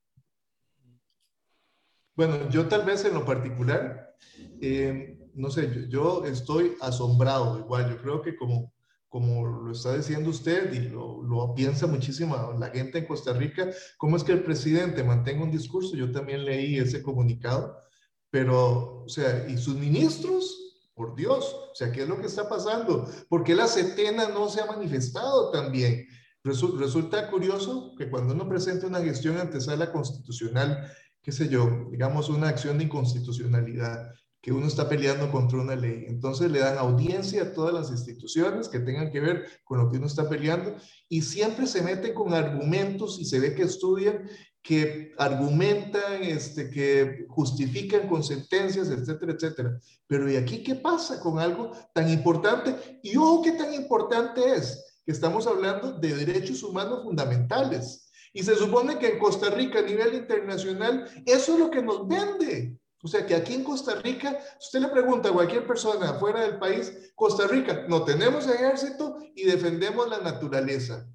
Bueno, yo tal vez en lo particular, eh, no sé, yo, yo, estoy asombrado igual, yo creo que como como lo está diciendo usted y lo, piensa muchísimo la gente en Costa Rica, cómo es que el presidente mantenga un discurso. Yo también leí ese comunicado, pero, o sea, ¿y sus ministros? Por Dios, o sea, ¿qué es lo que está pasando? ¿Por qué la setena no se ha manifestado también? Resulta curioso que cuando uno presenta una gestión ante sala constitucional, qué sé yo, digamos una acción de inconstitucionalidad, que uno está peleando contra una ley. Entonces le dan audiencia a todas las instituciones que tengan que ver con lo que uno está peleando y siempre se meten con argumentos y se ve que estudian, que argumentan, este, que justifican con sentencias, etcétera, etcétera. Pero ¿y aquí qué pasa con algo tan importante? Y ojo, qué tan importante es que estamos hablando de derechos humanos fundamentales. Y se supone que en Costa Rica a nivel internacional eso es lo que nos vende. O sea que aquí en Costa Rica, usted le pregunta a cualquier persona fuera del país, Costa Rica, no tenemos ejército y defendemos la naturaleza.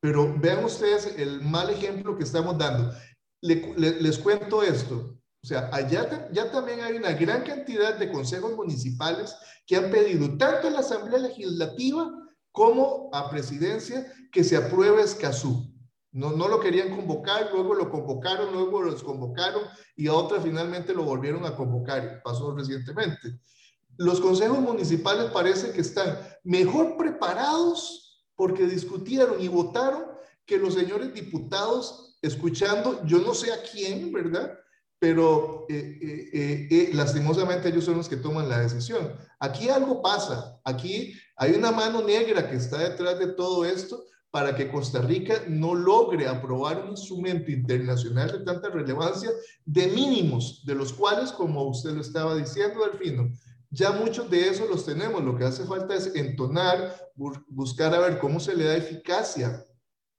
Pero vean ustedes el mal ejemplo que estamos dando. les cuento esto. O sea, allá ya también hay una gran cantidad de consejos municipales que han pedido tanto a la Asamblea Legislativa como a Presidencia que se apruebe Escazú. No, no lo querían convocar, luego lo convocaron, luego lo desconvocaron y a otra finalmente lo volvieron a convocar. Pasó recientemente. Los consejos municipales parece que están mejor preparados porque discutieron y votaron que los señores diputados escuchando, yo no sé a quién, ¿verdad? Pero eh, eh, eh, lastimosamente ellos son los que toman la decisión. Aquí algo pasa, aquí hay una mano negra que está detrás de todo esto para que Costa Rica no logre aprobar un instrumento internacional de tanta relevancia de mínimos, de los cuales, como usted lo estaba diciendo, Delfino, ya muchos de esos los tenemos. Lo que hace falta es entonar, buscar a ver cómo se le da eficacia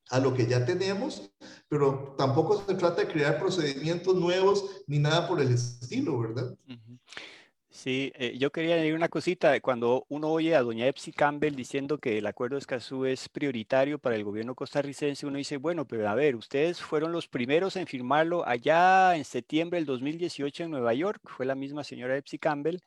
a lo que ya tenemos, pero tampoco se trata de crear procedimientos nuevos ni nada por el estilo, ¿verdad? Sí, eh, yo quería añadir una cosita. Cuando uno oye a doña Epsi Campbell diciendo que el acuerdo de Escazú es prioritario para el gobierno costarricense, uno dice, bueno, pero a ver, ustedes fueron los primeros en firmarlo allá en septiembre del 2018 en Nueva York, fue la misma señora Epsi Campbell,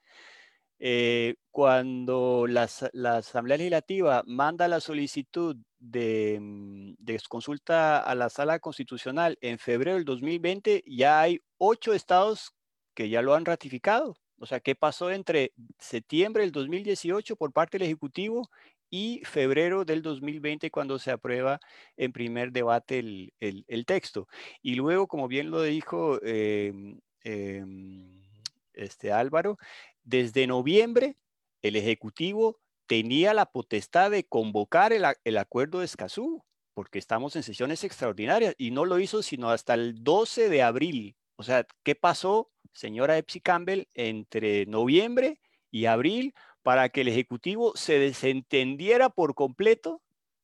eh, cuando la, Asamblea Legislativa manda la solicitud mm, de, consulta a la Sala Constitucional en febrero del 2020, ya hay ocho estados que ya lo han ratificado. O sea, ¿qué pasó entre septiembre del 2018 por parte del Ejecutivo y febrero del 2020 cuando se aprueba en primer debate el, texto? Y luego, como bien lo dijo em, em, este Álvaro, desde noviembre el Ejecutivo tenía la potestad de convocar el, el acuerdo de Escazú, porque estamos en sesiones extraordinarias, y no lo hizo sino hasta el 12 de abril. O sea, ¿qué pasó señora Epsi Campbell entre noviembre y abril para que el Ejecutivo se desentendiera por completo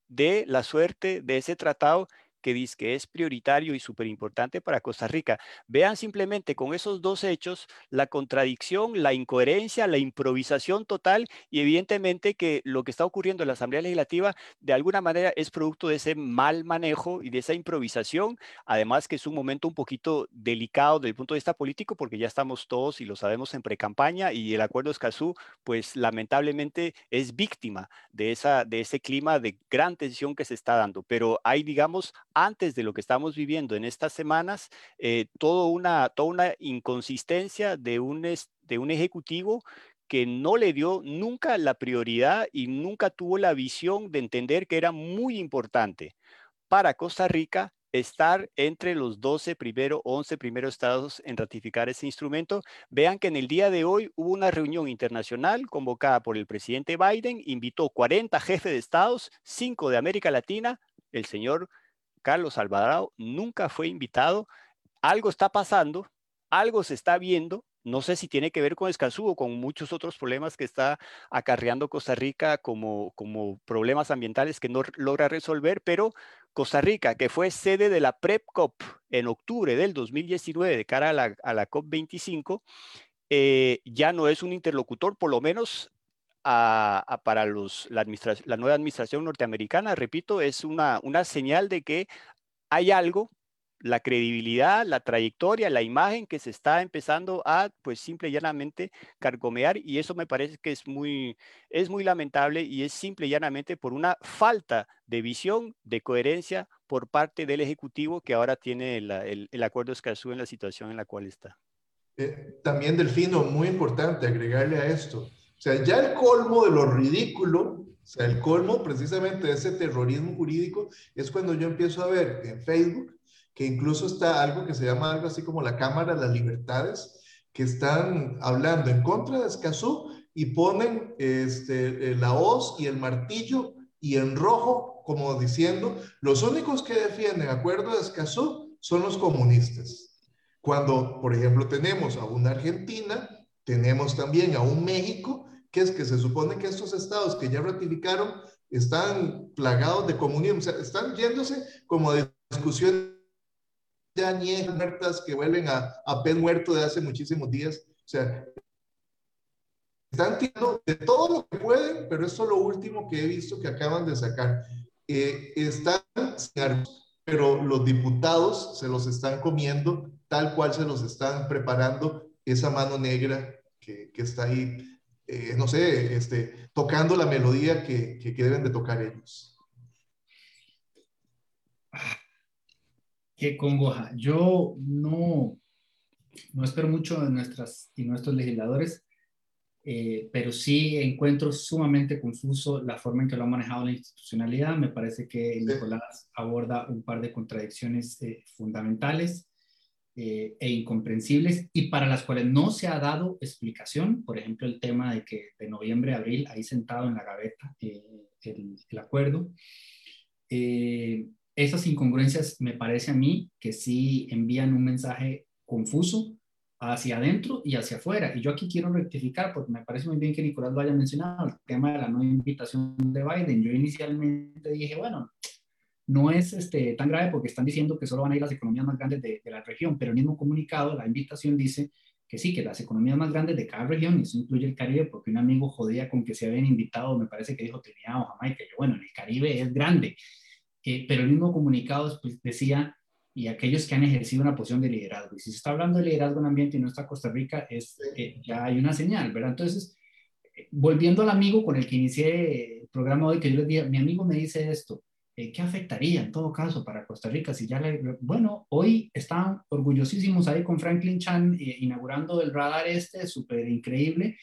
de la suerte de ese tratado que dice que es prioritario y súper importante para Costa Rica. Vean simplemente con esos dos hechos la contradicción, la incoherencia, la improvisación total y evidentemente que lo que está ocurriendo en la Asamblea Legislativa de alguna manera es producto de ese mal manejo y de esa improvisación, además que es un momento un poquito delicado desde el punto de vista político porque ya estamos todos y lo sabemos en precampaña y el acuerdo Escazú pues lamentablemente es víctima de, esa, de ese clima de gran tensión que se está dando, pero hay digamos antes de lo que estamos viviendo en estas semanas, eh, una, toda una inconsistencia de un, de un ejecutivo que no le dio nunca la prioridad y nunca tuvo la visión de entender que era muy importante para Costa Rica estar entre los 12 primeros, 11 primeros estados en ratificar ese instrumento. Vean que en el día de hoy hubo una reunión internacional convocada por el presidente Biden, invitó 40 jefes de estados, 5 de América Latina, el señor Carlos Alvarado nunca fue invitado. Algo está pasando, algo se está viendo. No sé si tiene que ver con Escazú o con muchos otros problemas que está acarreando Costa Rica como, como problemas ambientales que no logra resolver, pero Costa Rica, que fue sede de la PrepCop en octubre del 2019 de cara a la, a COP25, eh, ya no es un interlocutor, por lo menos para los, la, nueva administración norteamericana, repito, es una, señal de que hay algo, la credibilidad, la trayectoria, la imagen que se está empezando a, pues simple y llanamente, cargomear y eso me parece que es muy, es muy lamentable y es simple y llanamente por una falta de visión, de coherencia por parte del Ejecutivo que ahora tiene el, el, acuerdo Escazú en la situación en la cual está. Eh, también, Delfino, muy importante agregarle a esto o sea, ya el colmo de lo ridículo, o sea, el colmo precisamente de ese terrorismo jurídico es cuando yo empiezo a ver en Facebook que incluso está algo que se llama algo así como la Cámara de las Libertades, que están hablando en contra de Escazú y ponen este, la hoz y el martillo y en rojo como diciendo, los únicos que defienden acuerdo de Escazú son los comunistas. Cuando, por ejemplo, tenemos a una Argentina, tenemos también a un México que es que se supone que estos estados que ya ratificaron están plagados de comunismo, o sea, están yéndose como de discusiones ya muertas que vuelven a, a pez muerto de hace muchísimos días. O sea, están tirando de todo lo que pueden, pero esto es lo último que he visto que acaban de sacar. Eh, están pero los diputados se los están comiendo tal cual se los están preparando esa mano negra que, que está ahí eh, no sé, este, tocando la melodía que, que, deben de tocar ellos. Qué congoja. Yo no, no espero mucho de nuestras y nuestros legisladores, eh, pero sí encuentro sumamente confuso la forma en que lo ha manejado la institucionalidad. Me parece que Nicolás aborda un par de contradicciones eh, fundamentales. Eh, e incomprensibles y para las cuales no se ha dado explicación. Por ejemplo, el tema de que de noviembre a abril, ahí sentado en la gaveta, eh, el, acuerdo. Eh, esas incongruencias me parece a mí que sí envían un mensaje confuso hacia adentro y hacia afuera. Y yo aquí quiero rectificar, porque me parece muy bien que Nicolás lo haya mencionado, el tema de la no invitación de Biden. Yo inicialmente dije, bueno, no es este, tan grave porque están diciendo que solo van a ir las economías más grandes de, la región, pero el mismo comunicado, la invitación dice que sí, que las economías más grandes de cada región, y eso incluye el Caribe, porque un amigo jodía con que se habían invitado, me parece que dijo Trinidad o Jamaica, yo, bueno, el Caribe es grande, eh, pero el mismo comunicado pues, decía, y aquellos que han ejercido una posición de liderazgo, y si se está hablando de liderazgo en ambiente y no está Costa Rica, es que ya hay una señal, ¿verdad? Entonces, volviendo al amigo con el que inicié el programa hoy, que yo les dije, mi amigo me dice esto, eh, ¿qué afectaría en todo caso para Costa Rica si ya le... Bueno, hoy están orgullosísimos ahí con Franklin Chan eh, inaugurando el radar este, súper increíble,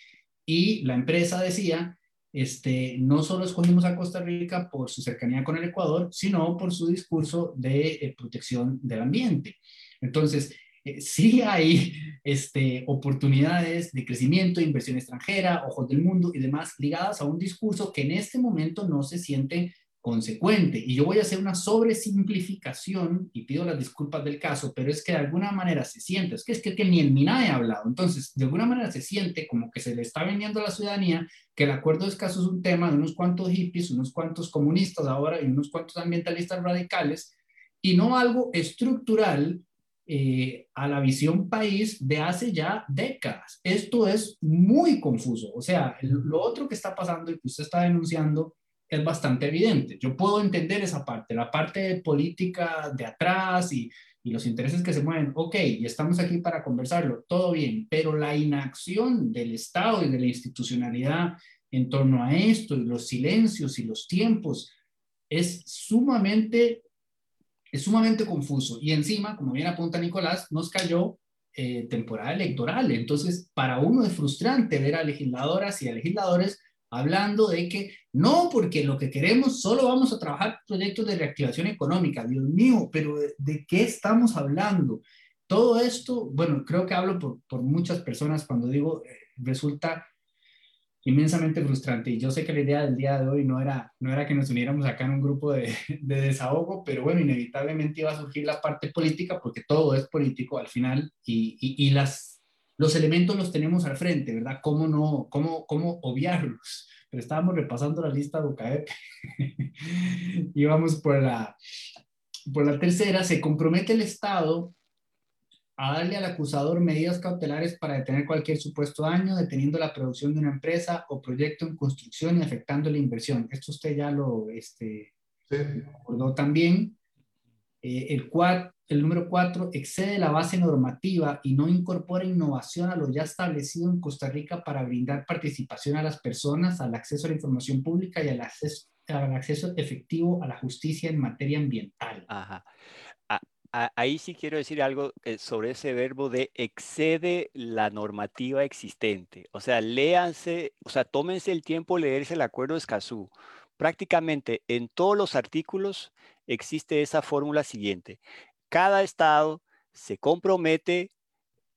y la empresa decía, este, no solo escogimos a Costa Rica por su cercanía con el Ecuador, sino por su discurso de eh, protección del ambiente. Entonces, eh, sí hay este, oportunidades de crecimiento, inversión extranjera, ojos del mundo y demás ligadas a un discurso que en este momento no se siente consecuente. Y yo voy a hacer una sobresimplificación y pido las disculpas del caso, pero es que de alguna manera se siente, es que es que, que ni el MINAE ha hablado, entonces de alguna manera se siente como que se le está vendiendo a la ciudadanía que el acuerdo de escaso es un tema de unos cuantos hippies, unos cuantos comunistas ahora y unos cuantos ambientalistas radicales y no algo estructural eh, a la visión país de hace ya décadas. Esto es muy confuso. O sea, lo otro que está pasando y que usted está denunciando es bastante evidente. Yo puedo entender esa parte, la parte política de atrás y, y los intereses que se mueven. Ok, y estamos aquí para conversarlo, todo bien, pero la inacción del Estado y de la institucionalidad en torno a esto y los silencios y los tiempos es sumamente es sumamente confuso. Y encima, como bien apunta Nicolás, nos cayó eh, temporada electoral. Entonces, para uno es frustrante ver a legisladoras y a legisladores hablando de que no, porque lo que queremos solo vamos a trabajar proyectos de reactivación económica. Dios mío, pero ¿de, qué estamos hablando? Todo esto, bueno, creo que hablo por, por muchas personas cuando digo, eh, resulta inmensamente frustrante. Y yo sé que la idea del día de hoy no era, no era que nos uniéramos acá en un grupo de, de, desahogo, pero bueno, inevitablemente iba a surgir la parte política porque todo es político al final y, y, y las, los elementos los tenemos al frente, ¿verdad? ¿Cómo no, cómo, cómo obviarlos? Pero estábamos repasando la lista de UCAEP. Íbamos por la, por la tercera, se compromete el Estado a darle al acusador medidas cautelares para detener cualquier supuesto daño, deteniendo la producción de una empresa o proyecto en construcción y afectando la inversión. Esto usted ya lo este, acordó también. Eh, el, el número cuatro, excede la base normativa y no incorpora innovación a lo ya establecido en Costa Rica para brindar participación a las personas, al acceso a la información pública y al acceso, efectivo a la justicia en materia ambiental. Ajá ahí sí quiero decir algo eh, sobre ese verbo de excede la normativa existente. O sea, léanse, o sea, tómense el tiempo de leerse el acuerdo de Escazú. Prácticamente en todos los artículos existe esa fórmula siguiente. Cada estado se compromete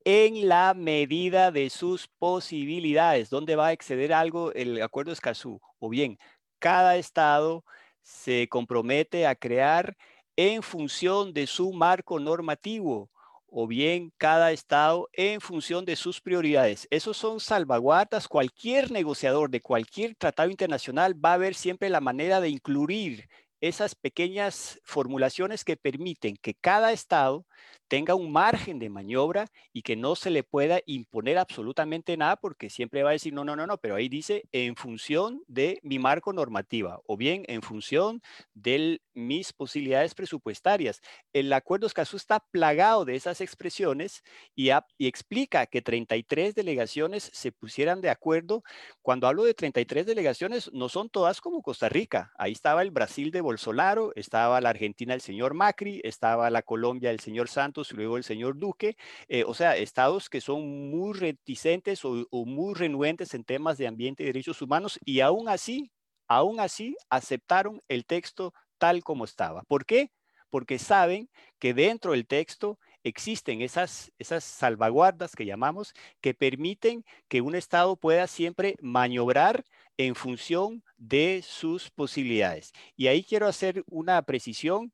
en la medida de sus posibilidades. ¿Dónde va a exceder algo el acuerdo de Escazú? O bien, cada estado se compromete a crear en función de su marco normativo o bien cada estado en función de sus prioridades. Esos son salvaguardas. Cualquier negociador de cualquier tratado internacional va a ver siempre la manera de incluir esas pequeñas formulaciones que permiten que cada estado tenga un margen de maniobra y que no se le pueda imponer absolutamente nada porque siempre va a decir, no, no, no, no, pero ahí dice en función de mi marco normativa o bien en función de mis posibilidades presupuestarias. El acuerdo Escazú está plagado de esas expresiones y, y explica que 33 delegaciones se pusieran de acuerdo. Cuando hablo de 33 delegaciones, no son todas como Costa Rica. Ahí estaba el Brasil de Bolsonaro, estaba la Argentina del señor Macri, estaba la Colombia del señor Santos, y luego el señor Duque, eh, o sea, estados que son muy reticentes o, muy renuentes en temas de ambiente y derechos humanos y aún así, aún así aceptaron el texto tal como estaba. ¿Por qué? Porque saben que dentro del texto existen esas, esas salvaguardas que llamamos que permiten que un Estado pueda siempre maniobrar en función de sus posibilidades. Y ahí quiero hacer una precisión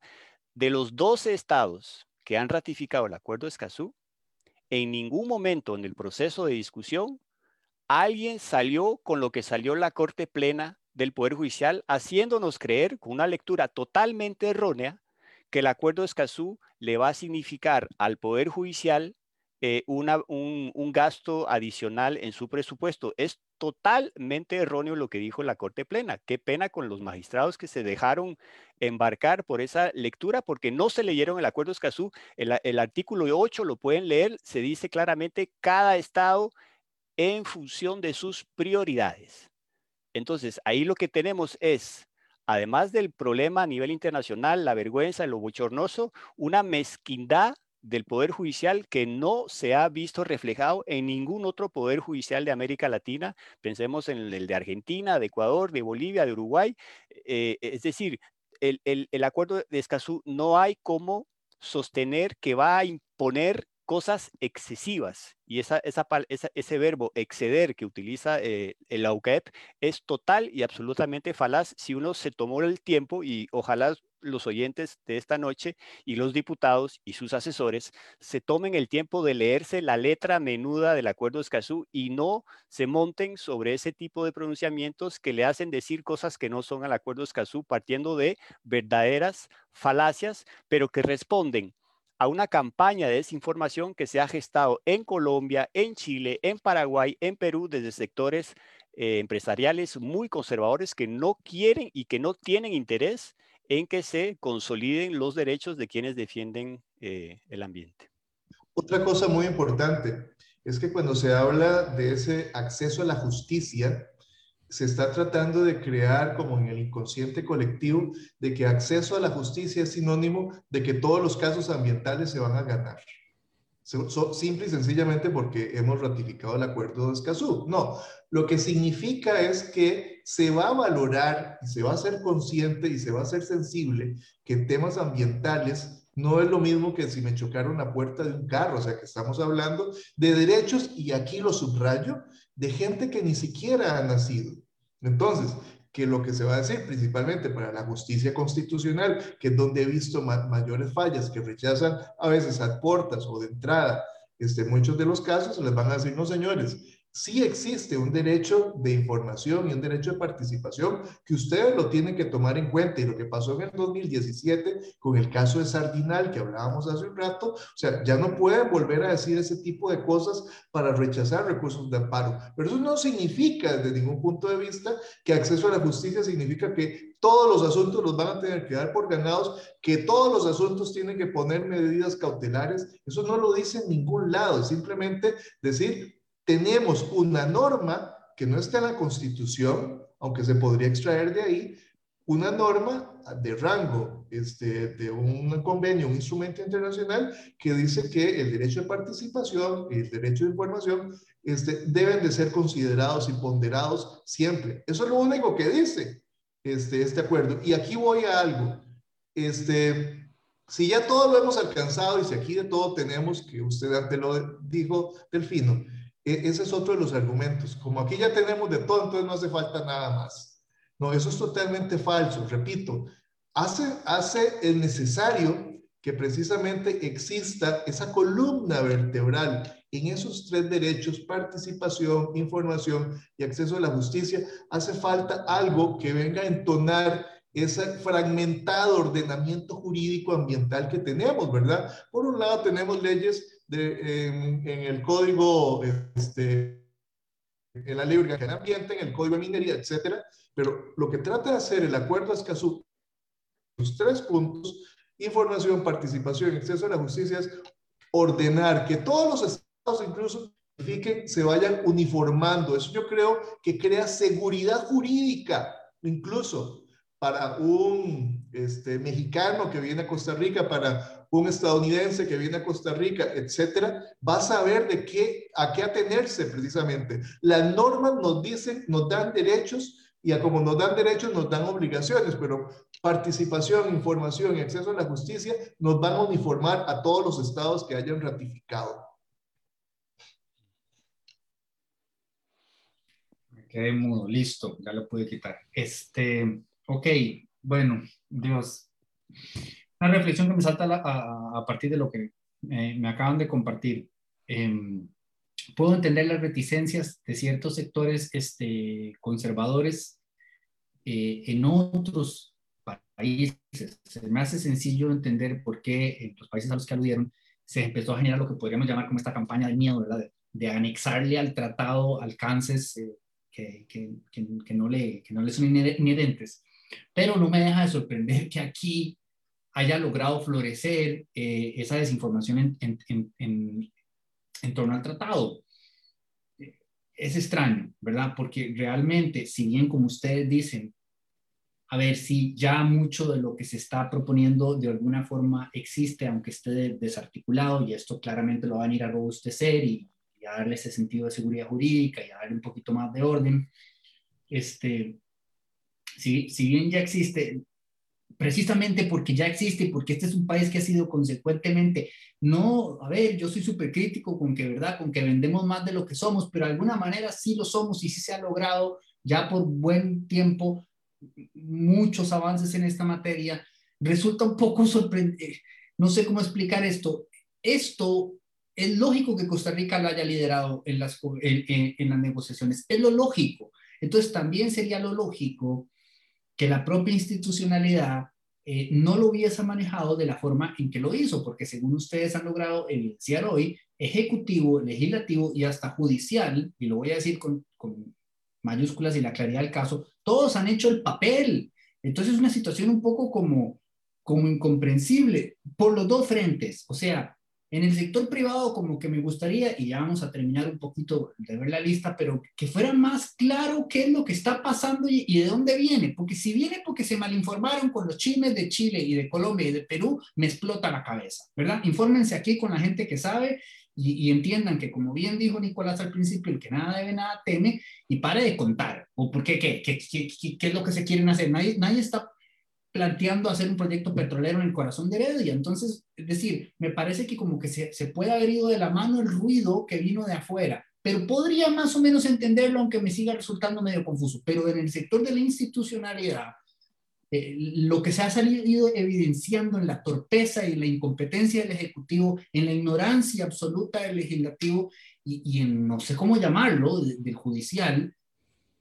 de los 12 estados que han ratificado el acuerdo de Escazú, en ningún momento en el proceso de discusión alguien salió con lo que salió la Corte Plena del Poder Judicial, haciéndonos creer con una lectura totalmente errónea que el acuerdo de Escazú le va a significar al Poder Judicial eh, un, un, gasto adicional en su presupuesto. Es totalmente erróneo lo que dijo la Corte Plena. Qué pena con los magistrados que se dejaron embarcar por esa lectura porque no se leyeron el acuerdo Escazú. El, el artículo 8 lo pueden leer, se dice claramente cada estado en función de sus prioridades. Entonces, ahí lo que tenemos es, además del problema a nivel internacional, la vergüenza, lo bochornoso, una mezquindad del Poder Judicial que no se ha visto reflejado en ningún otro Poder Judicial de América Latina. Pensemos en el de Argentina, de Ecuador, de Bolivia, de Uruguay. Eh, es decir, el, el acuerdo de Escazú no hay como sostener que va a imponer cosas excesivas. Y esa, esa, ese verbo exceder que utiliza eh, el AUCAEP es total y absolutamente falaz si uno se tomó el tiempo y ojalá los oyentes de esta noche y los diputados y sus asesores se tomen el tiempo de leerse la letra menuda del acuerdo Escazú y no se monten sobre ese tipo de pronunciamientos que le hacen decir cosas que no son al acuerdo Escazú partiendo de verdaderas falacias, pero que responden a una campaña de desinformación que se ha gestado en Colombia, en Chile, en Paraguay, en Perú, desde sectores eh, empresariales muy conservadores que no quieren y que no tienen interés en que se consoliden los derechos de quienes defienden eh, el ambiente. Otra cosa muy importante es que cuando se habla de ese acceso a la justicia, se está tratando de crear como en el inconsciente colectivo de que acceso a la justicia es sinónimo de que todos los casos ambientales se van a ganar. simple y sencillamente porque hemos ratificado el acuerdo de Escazú. No, lo que significa es que se va a valorar y se va a ser consciente y se va a ser sensible que temas ambientales no es lo mismo que si me chocaron la puerta de un carro, o sea que estamos hablando de derechos, y aquí lo subrayo, de gente que ni siquiera ha nacido. Entonces, que lo que se va a decir principalmente para la justicia constitucional, que es donde he visto mayores fallas, que rechazan a veces a puertas o de entrada, este, muchos de los casos les van a decir, no señores, sí existe un derecho de información y un derecho de participación que ustedes lo tienen que tomar en cuenta. Y lo que pasó en el 2017 con el caso de Sardinal, que hablábamos hace un rato, o sea, ya no pueden volver a decir ese tipo de cosas para rechazar recursos de amparo. Pero eso no significa desde ningún punto de vista que acceso a la justicia significa que todos los asuntos los van a tener que dar por ganados, que todos los asuntos tienen que poner medidas cautelares. Eso no lo dice en ningún lado, simplemente decir, tenemos una norma que no está en la Constitución, aunque se podría extraer de ahí, una norma de rango este, de un convenio, un instrumento internacional que dice que el derecho de participación y el derecho de información este, deben de ser considerados y ponderados siempre. Eso es lo único que dice este, este acuerdo. Y aquí voy a algo. Este, si ya todo lo hemos alcanzado y si aquí de todo tenemos, que usted antes lo dijo, Delfino, ese es otro de los argumentos. Como aquí ya tenemos de todo, entonces no hace falta nada más. No, eso es totalmente falso. Repito, hace, hace el necesario que precisamente exista esa columna vertebral en esos tres derechos, participación, información y acceso a la justicia, hace falta algo que venga a entonar ese fragmentado ordenamiento jurídico ambiental que tenemos, ¿verdad? Por un lado tenemos leyes en, el código, este, en la ley orgánica del ambiente, en el código de minería, etcétera. Pero lo que trata de hacer el acuerdo es que sus tres puntos, información, participación acceso a la justicia, es ordenar que todos los estados, incluso se vayan uniformando. Eso yo creo que crea seguridad jurídica, incluso para un este, mexicano que viene a Costa Rica, para un estadounidense que viene a Costa Rica, etcétera, va a saber de qué, a qué atenerse precisamente. Las normas nos dicen, nos dan derechos y a como nos dan derechos nos dan obligaciones, pero participación, información y acceso a la justicia nos van a uniformar a todos los estados que hayan ratificado. mudo, listo, ya lo pude quitar. Este, Ok, bueno, Dios. Una reflexión que me salta a, partir de lo que me acaban de compartir. Em, puedo entender las reticencias de ciertos sectores este, conservadores eh, en otros países. Se me hace sencillo entender por qué en los países a los que aludieron se empezó a generar lo que podríamos llamar como esta campaña de miedo, ¿verdad? De, anexarle al tratado alcances eh, que, que, que, no le, que no le son inherentes. Pero no me deja de sorprender que aquí haya logrado florecer eh, esa desinformación en, en, en, torno al tratado. es extraño, ¿verdad? Porque realmente, si bien como ustedes dicen, a ver si ya mucho de lo que se está proponiendo de alguna forma existe, aunque esté desarticulado, y esto claramente lo van a ir a robustecer y, a darle ese sentido de seguridad jurídica y a darle un poquito más de orden. Este, si, si bien ya existe, precisamente porque ya existe porque este es un país que ha sido consecuentemente, no, a ver, yo soy súper crítico con que, ¿verdad? Con que vendemos más de lo que somos, pero de alguna manera sí lo somos y sí se ha logrado ya por buen tiempo muchos avances en esta materia, resulta un poco sorprendente. No sé cómo explicar esto. Esto es lógico que Costa Rica lo haya liderado en las, en, las negociaciones. Es lo lógico. Entonces también sería lo lógico que la propia institucionalidad eh, no lo hubiese manejado de la forma en que lo hizo, porque según ustedes han logrado evidenciar hoy, ejecutivo, legislativo y hasta judicial, y lo voy a decir con, con mayúsculas y la claridad del caso, todos han hecho el papel. Entonces es una situación un poco como, como incomprensible por los dos frentes. O sea, en el sector privado como que me gustaría, y ya vamos a terminar un poquito de ver la lista, pero que fuera más claro qué es lo que está pasando y, y de dónde viene. Porque si viene porque se malinformaron con los chismes de Chile y de Colombia y de Perú, me explota la cabeza, ¿verdad? Infórmense aquí con la gente que sabe y, entiendan que, como bien dijo Nicolás al principio, el que nada debe, nada teme, y pare de contar. ¿O por qué? ¿Qué, qué, qué, es lo que se quieren hacer? Nadie, nadie está planteando hacer un proyecto petrolero en el corazón de Heredia. Entonces, es decir, me parece que como que se, se puede haber ido de la mano el ruido que vino de afuera, pero podría más o menos entenderlo, aunque me siga resultando medio confuso. Pero en el sector de la institucionalidad, eh, lo que se ha salido evidenciando en la torpeza y la incompetencia del Ejecutivo, en la ignorancia absoluta del Legislativo y, en no sé cómo llamarlo, del judicial,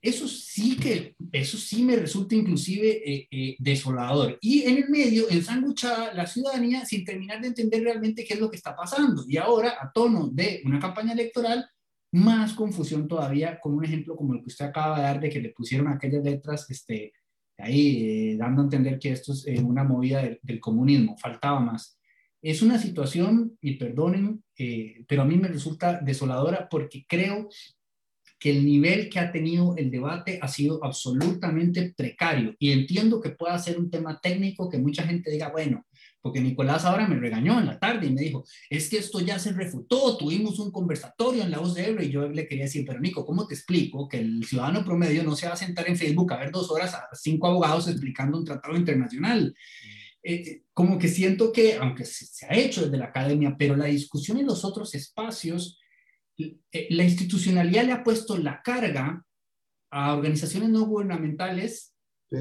eso sí que, eso sí me resulta inclusive eh, eh, desolador. Y en el medio, ensanguchada la ciudadanía sin terminar de entender realmente qué es lo que está pasando. Y ahora, a tono de una campaña electoral, más confusión todavía con un ejemplo como el que usted acaba de dar de que le pusieron aquellas letras este, ahí eh, dando a entender que esto es eh, una movida del, comunismo, faltaba más. Es una situación, y perdonen, eh, pero a mí me resulta desoladora porque creo que el nivel que ha tenido el debate ha sido absolutamente precario. Y entiendo que pueda ser un tema técnico que mucha gente diga, bueno, porque Nicolás ahora me regañó en la tarde y me dijo, es que esto ya se refutó, tuvimos un conversatorio en la Ebro y yo le quería decir, pero Nico, ¿cómo te explico que el ciudadano promedio no se va a sentar en Facebook a ver dos horas a cinco abogados explicando un tratado internacional? Eh, eh, como que siento que, aunque se, ha hecho desde la academia, pero la discusión en los otros espacios, la institucionalidad le ha puesto la carga a organizaciones no gubernamentales sí.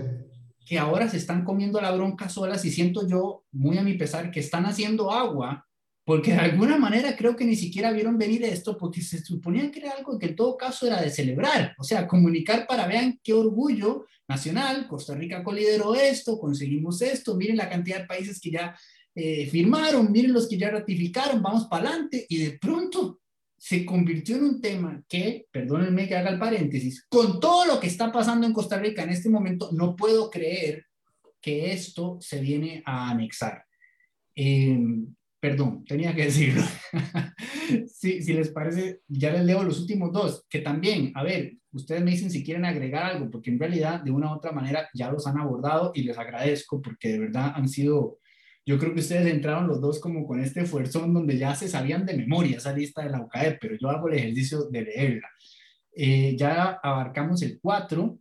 que ahora se están comiendo la bronca solas y siento yo, muy a mi pesar, que están haciendo agua, porque de alguna manera creo que ni siquiera vieron venir esto, porque se suponía que era algo que en todo caso era de celebrar, o sea, comunicar para vean qué orgullo nacional, Costa Rica colideró esto, conseguimos esto, miren la cantidad de países que ya eh, firmaron, miren los que ya ratificaron, vamos para adelante, y de pronto se convirtió en un tema que, perdónenme que haga el paréntesis, con todo lo que está pasando en Costa Rica en este momento, no puedo creer que esto se viene a anexar. Em, perdón, tenía que decirlo. si, si les parece, ya les leo los últimos dos, que también, a ver, ustedes me dicen si quieren agregar algo, porque en realidad de una u otra manera ya los han abordado y les agradezco porque de verdad han sido yo creo que ustedes entraron los dos como con este esfuerzo donde ya se sabían de memoria esa lista de la UCAE, pero yo hago el ejercicio de leerla. Eh, ya abarcamos el 4,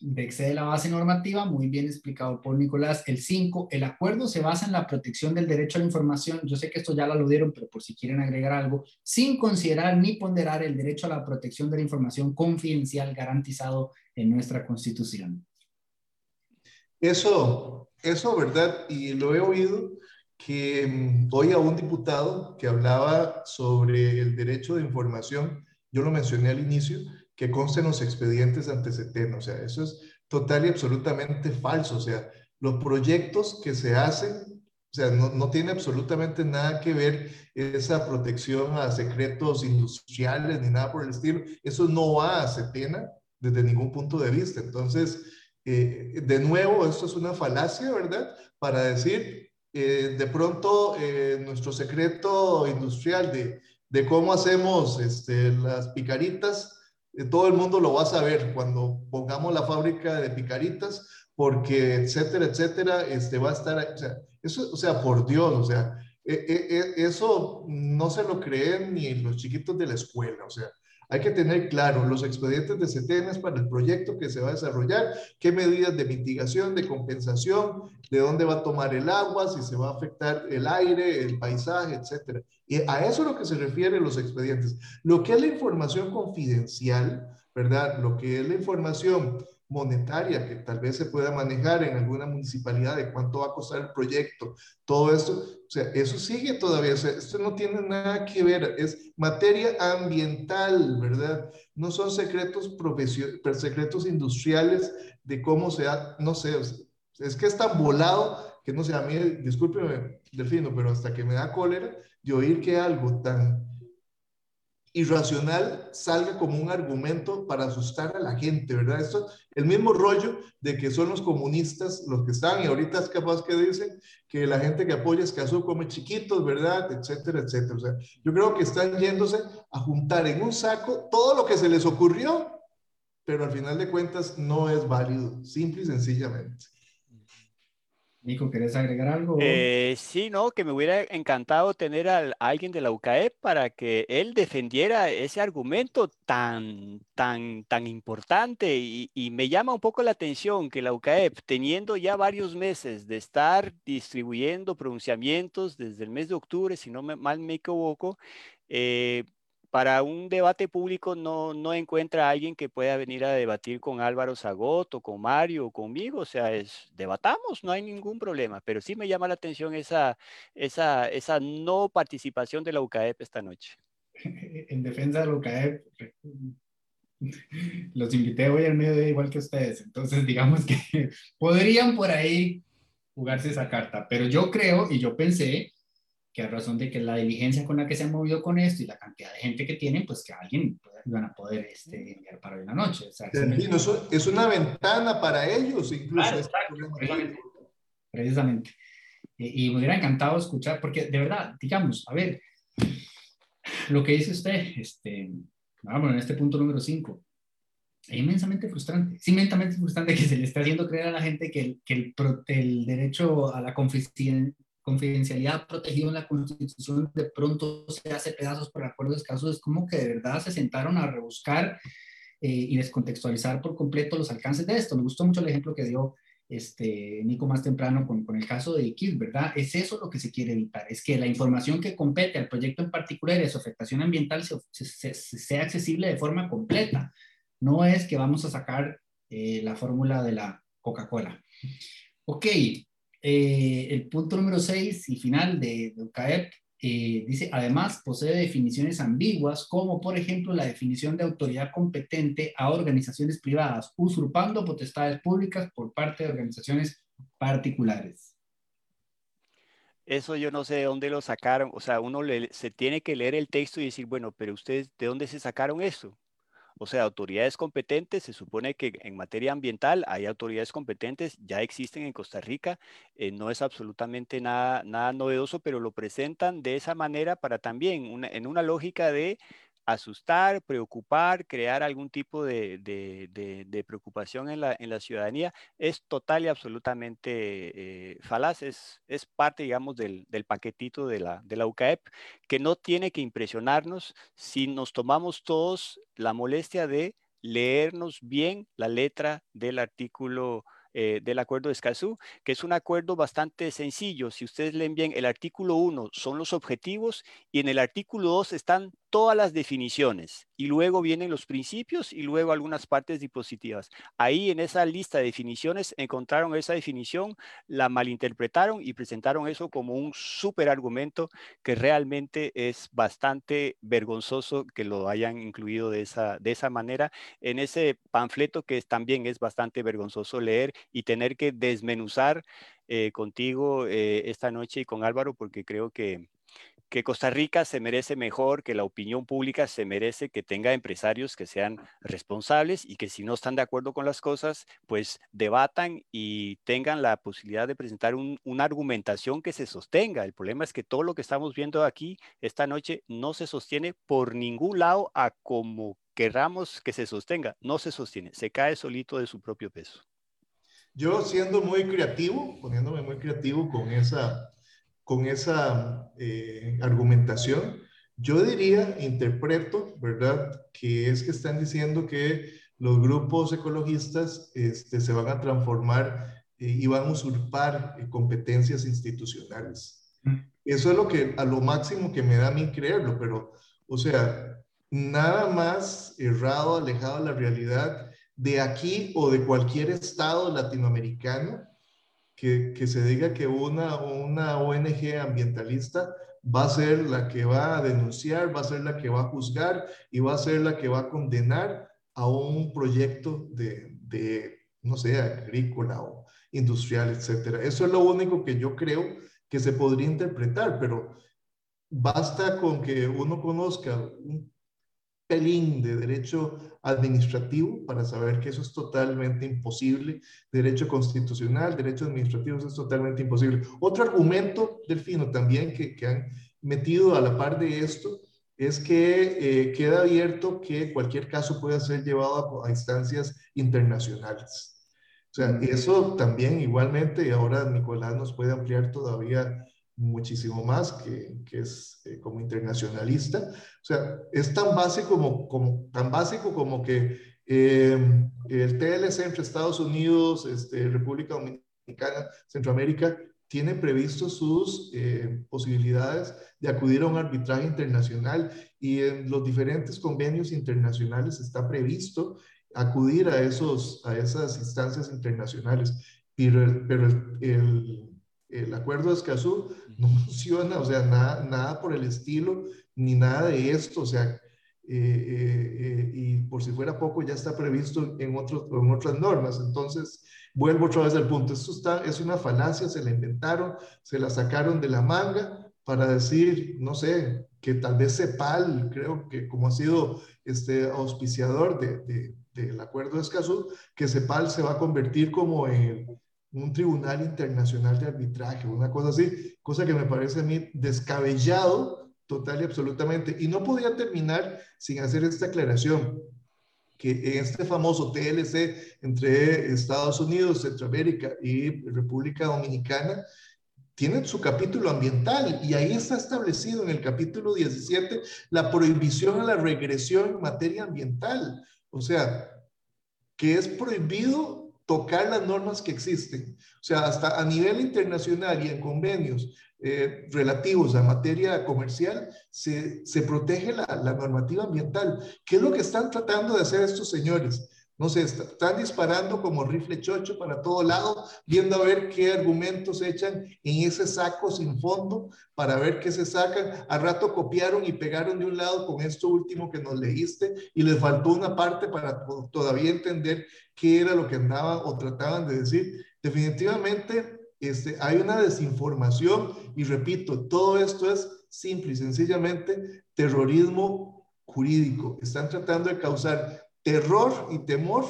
de excede la base normativa, muy bien explicado por Nicolás. El 5, el acuerdo se basa en la protección del derecho a la información. Yo sé que esto ya lo aludieron, pero por si quieren agregar algo, sin considerar ni ponderar el derecho a la protección de la información confidencial garantizado en nuestra Constitución. Eso, eso, ¿verdad? Y lo he oído que mm, hoy a un diputado que hablaba sobre el derecho de información, yo lo mencioné al inicio, que consten los expedientes ante CETEN, o sea, eso es total y absolutamente falso, o sea, los proyectos que se hacen, o sea, no, no tiene absolutamente nada que ver esa protección a secretos industriales ni nada por el estilo, eso no va a CETENA desde ningún punto de vista, entonces, eh, de nuevo, esto es una falacia, ¿verdad? Para decir, eh, de pronto, eh, nuestro secreto industrial de, de cómo hacemos este, las picaritas, eh, todo el mundo lo va a saber cuando pongamos la fábrica de picaritas, porque etcétera, etcétera, este, va a estar, o sea, eso, o sea, por Dios, o sea, e, e, e, eso no se lo creen ni los chiquitos de la escuela, o sea, hay que tener claro los expedientes de CETENES para el proyecto que se va a desarrollar, qué medidas de mitigación, de compensación, de dónde va a tomar el agua, si se va a afectar el aire, el paisaje, etcétera. Y a eso es lo que se refieren los expedientes. Lo que es la información confidencial, ¿verdad? Lo que es la información monetaria que tal vez se pueda manejar en alguna municipalidad de cuánto va a costar el proyecto, todo esto, o sea, eso sigue todavía, o sea, esto no tiene nada que ver, es materia ambiental, ¿verdad? No son secretos secretos industriales de cómo se ha, no sé, es que es tan volado que no sé, a mí, discúlpeme, Delfino, pero hasta que me da cólera de oír que algo tan irracional salga como un argumento para asustar a la gente, ¿verdad? Esto el mismo rollo de que son los comunistas los que están y ahorita es capaz que dicen que la gente que apoya Escazú come chiquitos, ¿verdad? Etcétera, etcétera. O sea, yo creo que están yéndose a juntar en un saco todo lo que se les ocurrió, pero al final de cuentas no es válido, simple y sencillamente. Nico, ¿querés agregar algo? Eh, sí, no, que me hubiera encantado tener a, alguien de la UCAEP para que él defendiera ese argumento tan, tan, tan importante y, me llama un poco la atención que la UCAEP, teniendo ya varios meses de estar distribuyendo pronunciamientos desde el mes de octubre, si no mal me equivoco, eh, para un debate público no, no encuentra a alguien que pueda venir a debatir con Álvaro Zagot o con Mario conmigo, o sea, es, debatamos, no hay ningún problema, pero sí me llama la atención esa, esa, esa no participación de la UCAEP esta noche. En defensa de la UCAEP, los invité hoy al mediodía igual que ustedes, entonces digamos que podrían por ahí jugarse esa carta, pero yo creo y yo pensé que a razón de que la diligencia con la que se han movido con esto y la cantidad de gente que tienen, pues que alguien van a poder este, enviar para hoy en la noche. es una ventana para ellos, incluso. precisamente. Y, me hubiera encantado escuchar, porque de verdad, digamos, a ver, lo que dice usted, este, vamos, en este punto número 5, es inmensamente frustrante, es inmensamente frustrante que se le esté haciendo creer a la gente que el, que el, el derecho a la confidencialidad protegido en la Constitución de pronto se hace pedazos por acuerdos escasos, es como que de verdad se sentaron a rebuscar eh, y descontextualizar por completo los alcances de esto. Me gustó mucho el ejemplo que dio este, Nico más temprano con, con el caso de X, ¿verdad? Es eso lo que se quiere evitar, es que la información que compete al proyecto en particular y su afectación ambiental sea accesible de forma completa. No es que vamos a sacar eh, la fórmula de la Coca-Cola. Ok, eh, el punto número 6 y final de, de UCAEP eh, dice, además posee definiciones ambiguas, como por ejemplo la definición de autoridad competente a organizaciones privadas, usurpando potestades públicas por parte de organizaciones particulares. Eso yo no sé de dónde lo sacaron, o sea, uno se tiene que leer el texto y decir, bueno, pero ustedes, ¿de dónde se sacaron eso? O sea, autoridades competentes, se supone que en materia ambiental hay autoridades competentes, ya existen en Costa Rica, eh, no es absolutamente nada, nada novedoso, pero lo presentan de esa manera para también, en una lógica de asustar, preocupar, crear algún tipo de, preocupación en la, la, ciudadanía, es total y absolutamente eh, falaz, es, parte, digamos, del, paquetito de la, de la UCAEP, que no tiene que impresionarnos si nos tomamos todos la molestia de leernos bien la letra del artículo eh, del acuerdo de Escazú, que es un acuerdo bastante sencillo. Si ustedes leen bien, el artículo 1 son los objetivos y en el artículo 2 están todas las definiciones y luego vienen los principios y luego algunas partes dispositivas. Ahí en esa lista de definiciones encontraron esa definición, la malinterpretaron y presentaron eso como un súper argumento que realmente es bastante vergonzoso que lo hayan incluido de esa, de esa manera en ese panfleto que también es bastante vergonzoso leer y tener que desmenuzar eh, contigo eh, esta noche y con Álvaro porque creo que que Costa Rica se merece mejor, que la opinión pública se merece que tenga empresarios que sean responsables y que si no están de acuerdo con las cosas, pues debatan y tengan la posibilidad de presentar una argumentación que se sostenga. El problema es que todo lo que estamos viendo aquí esta noche no se sostiene por ningún lado a como querramos que se sostenga. No se sostiene, se cae solito de su propio peso. Yo siendo muy creativo, poniéndome muy creativo con esa con esa eh, argumentación, yo diría, interpreto, ¿verdad? Que es que están diciendo que los grupos ecologistas este, se van a transformar eh, y van a usurpar eh, competencias institucionales. Mm. Eso es lo que, a lo máximo que me da a mí creerlo, pero, o sea, nada más errado, alejado de la realidad de aquí o de cualquier estado latinoamericano que, se diga que una, una ONG ambientalista va a ser la que va a denunciar, va a ser la que va a juzgar y va a ser la que va a condenar a un proyecto de, de no sé, agrícola o industrial, etcétera. Eso es lo único que yo creo que se podría interpretar, pero basta con que uno conozca un pelín de derecho administrativo para saber que eso es totalmente imposible, derecho constitucional, derecho administrativo, eso es totalmente imposible. Otro argumento, Delfino, también que, que han metido a la par de esto, es que eh, queda abierto que cualquier caso pueda ser llevado a, a instancias internacionales. O sea, eso también igualmente, y ahora Nicolás nos puede ampliar todavía muchísimo más, que, que es eh, como internacionalista. O sea, es tan básico como, tan básico como que eh, el TLC entre Estados Unidos, este, República Dominicana, Centroamérica, tiene previsto sus eh, posibilidades de acudir a un arbitraje internacional y en los diferentes convenios internacionales está previsto acudir a, esos, a esas instancias internacionales. Pero, pero el el acuerdo de Escazú no funciona, o sea, nada, nada por el estilo, ni nada de esto, o sea, eh, eh, eh, y por si fuera poco ya está previsto en, otros, en otras normas. Entonces, vuelvo otra vez al punto, esto está, es una falacia, se la inventaron, se la sacaron de la manga para decir, no sé, que tal vez CEPAL, creo que como ha sido este auspiciador de, de, del acuerdo de Escazú, que CEPAL se va a convertir como en un tribunal internacional de arbitraje, una cosa así, cosa que me parece a mí descabellado total y absolutamente. Y no podía terminar sin hacer esta aclaración, que este famoso TLC entre Estados Unidos, Centroamérica y República Dominicana, tienen su capítulo ambiental y ahí está establecido en el capítulo 17 la prohibición a la regresión en materia ambiental. O sea, que es prohibido tocar las normas que existen. O sea, hasta a nivel internacional y en convenios eh, relativos a materia comercial, se, se protege la, la, normativa ambiental. ¿Qué es lo que están tratando de hacer estos señores? No sé, están disparando como rifle chocho para todo lado, viendo a ver qué argumentos echan en ese saco sin fondo para ver qué se sacan. Al rato copiaron y pegaron de un lado con esto último que nos leíste y les faltó una parte para todavía entender qué era lo que andaban o trataban de decir. Definitivamente este, hay una desinformación y repito, todo esto es simple y sencillamente terrorismo jurídico. Están tratando de causar terror y temor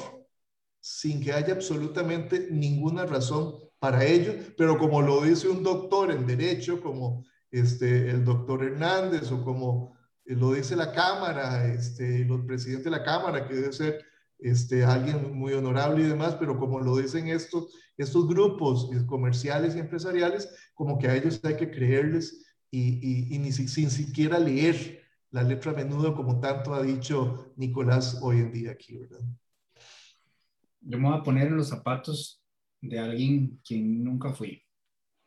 sin que haya absolutamente ninguna razón para ello, pero como lo dice un doctor en derecho, como este, el doctor Hernández o como lo dice la Cámara, este, el presidente de la Cámara, que debe ser este, alguien muy honorable y demás, pero como lo dicen estos, estos grupos comerciales y empresariales, como que a ellos hay que creerles y, y, ni sin siquiera leer la letra a menudo, como tanto ha dicho Nicolás hoy en día aquí, ¿verdad? Yo me voy a poner en los zapatos de alguien quien nunca fui.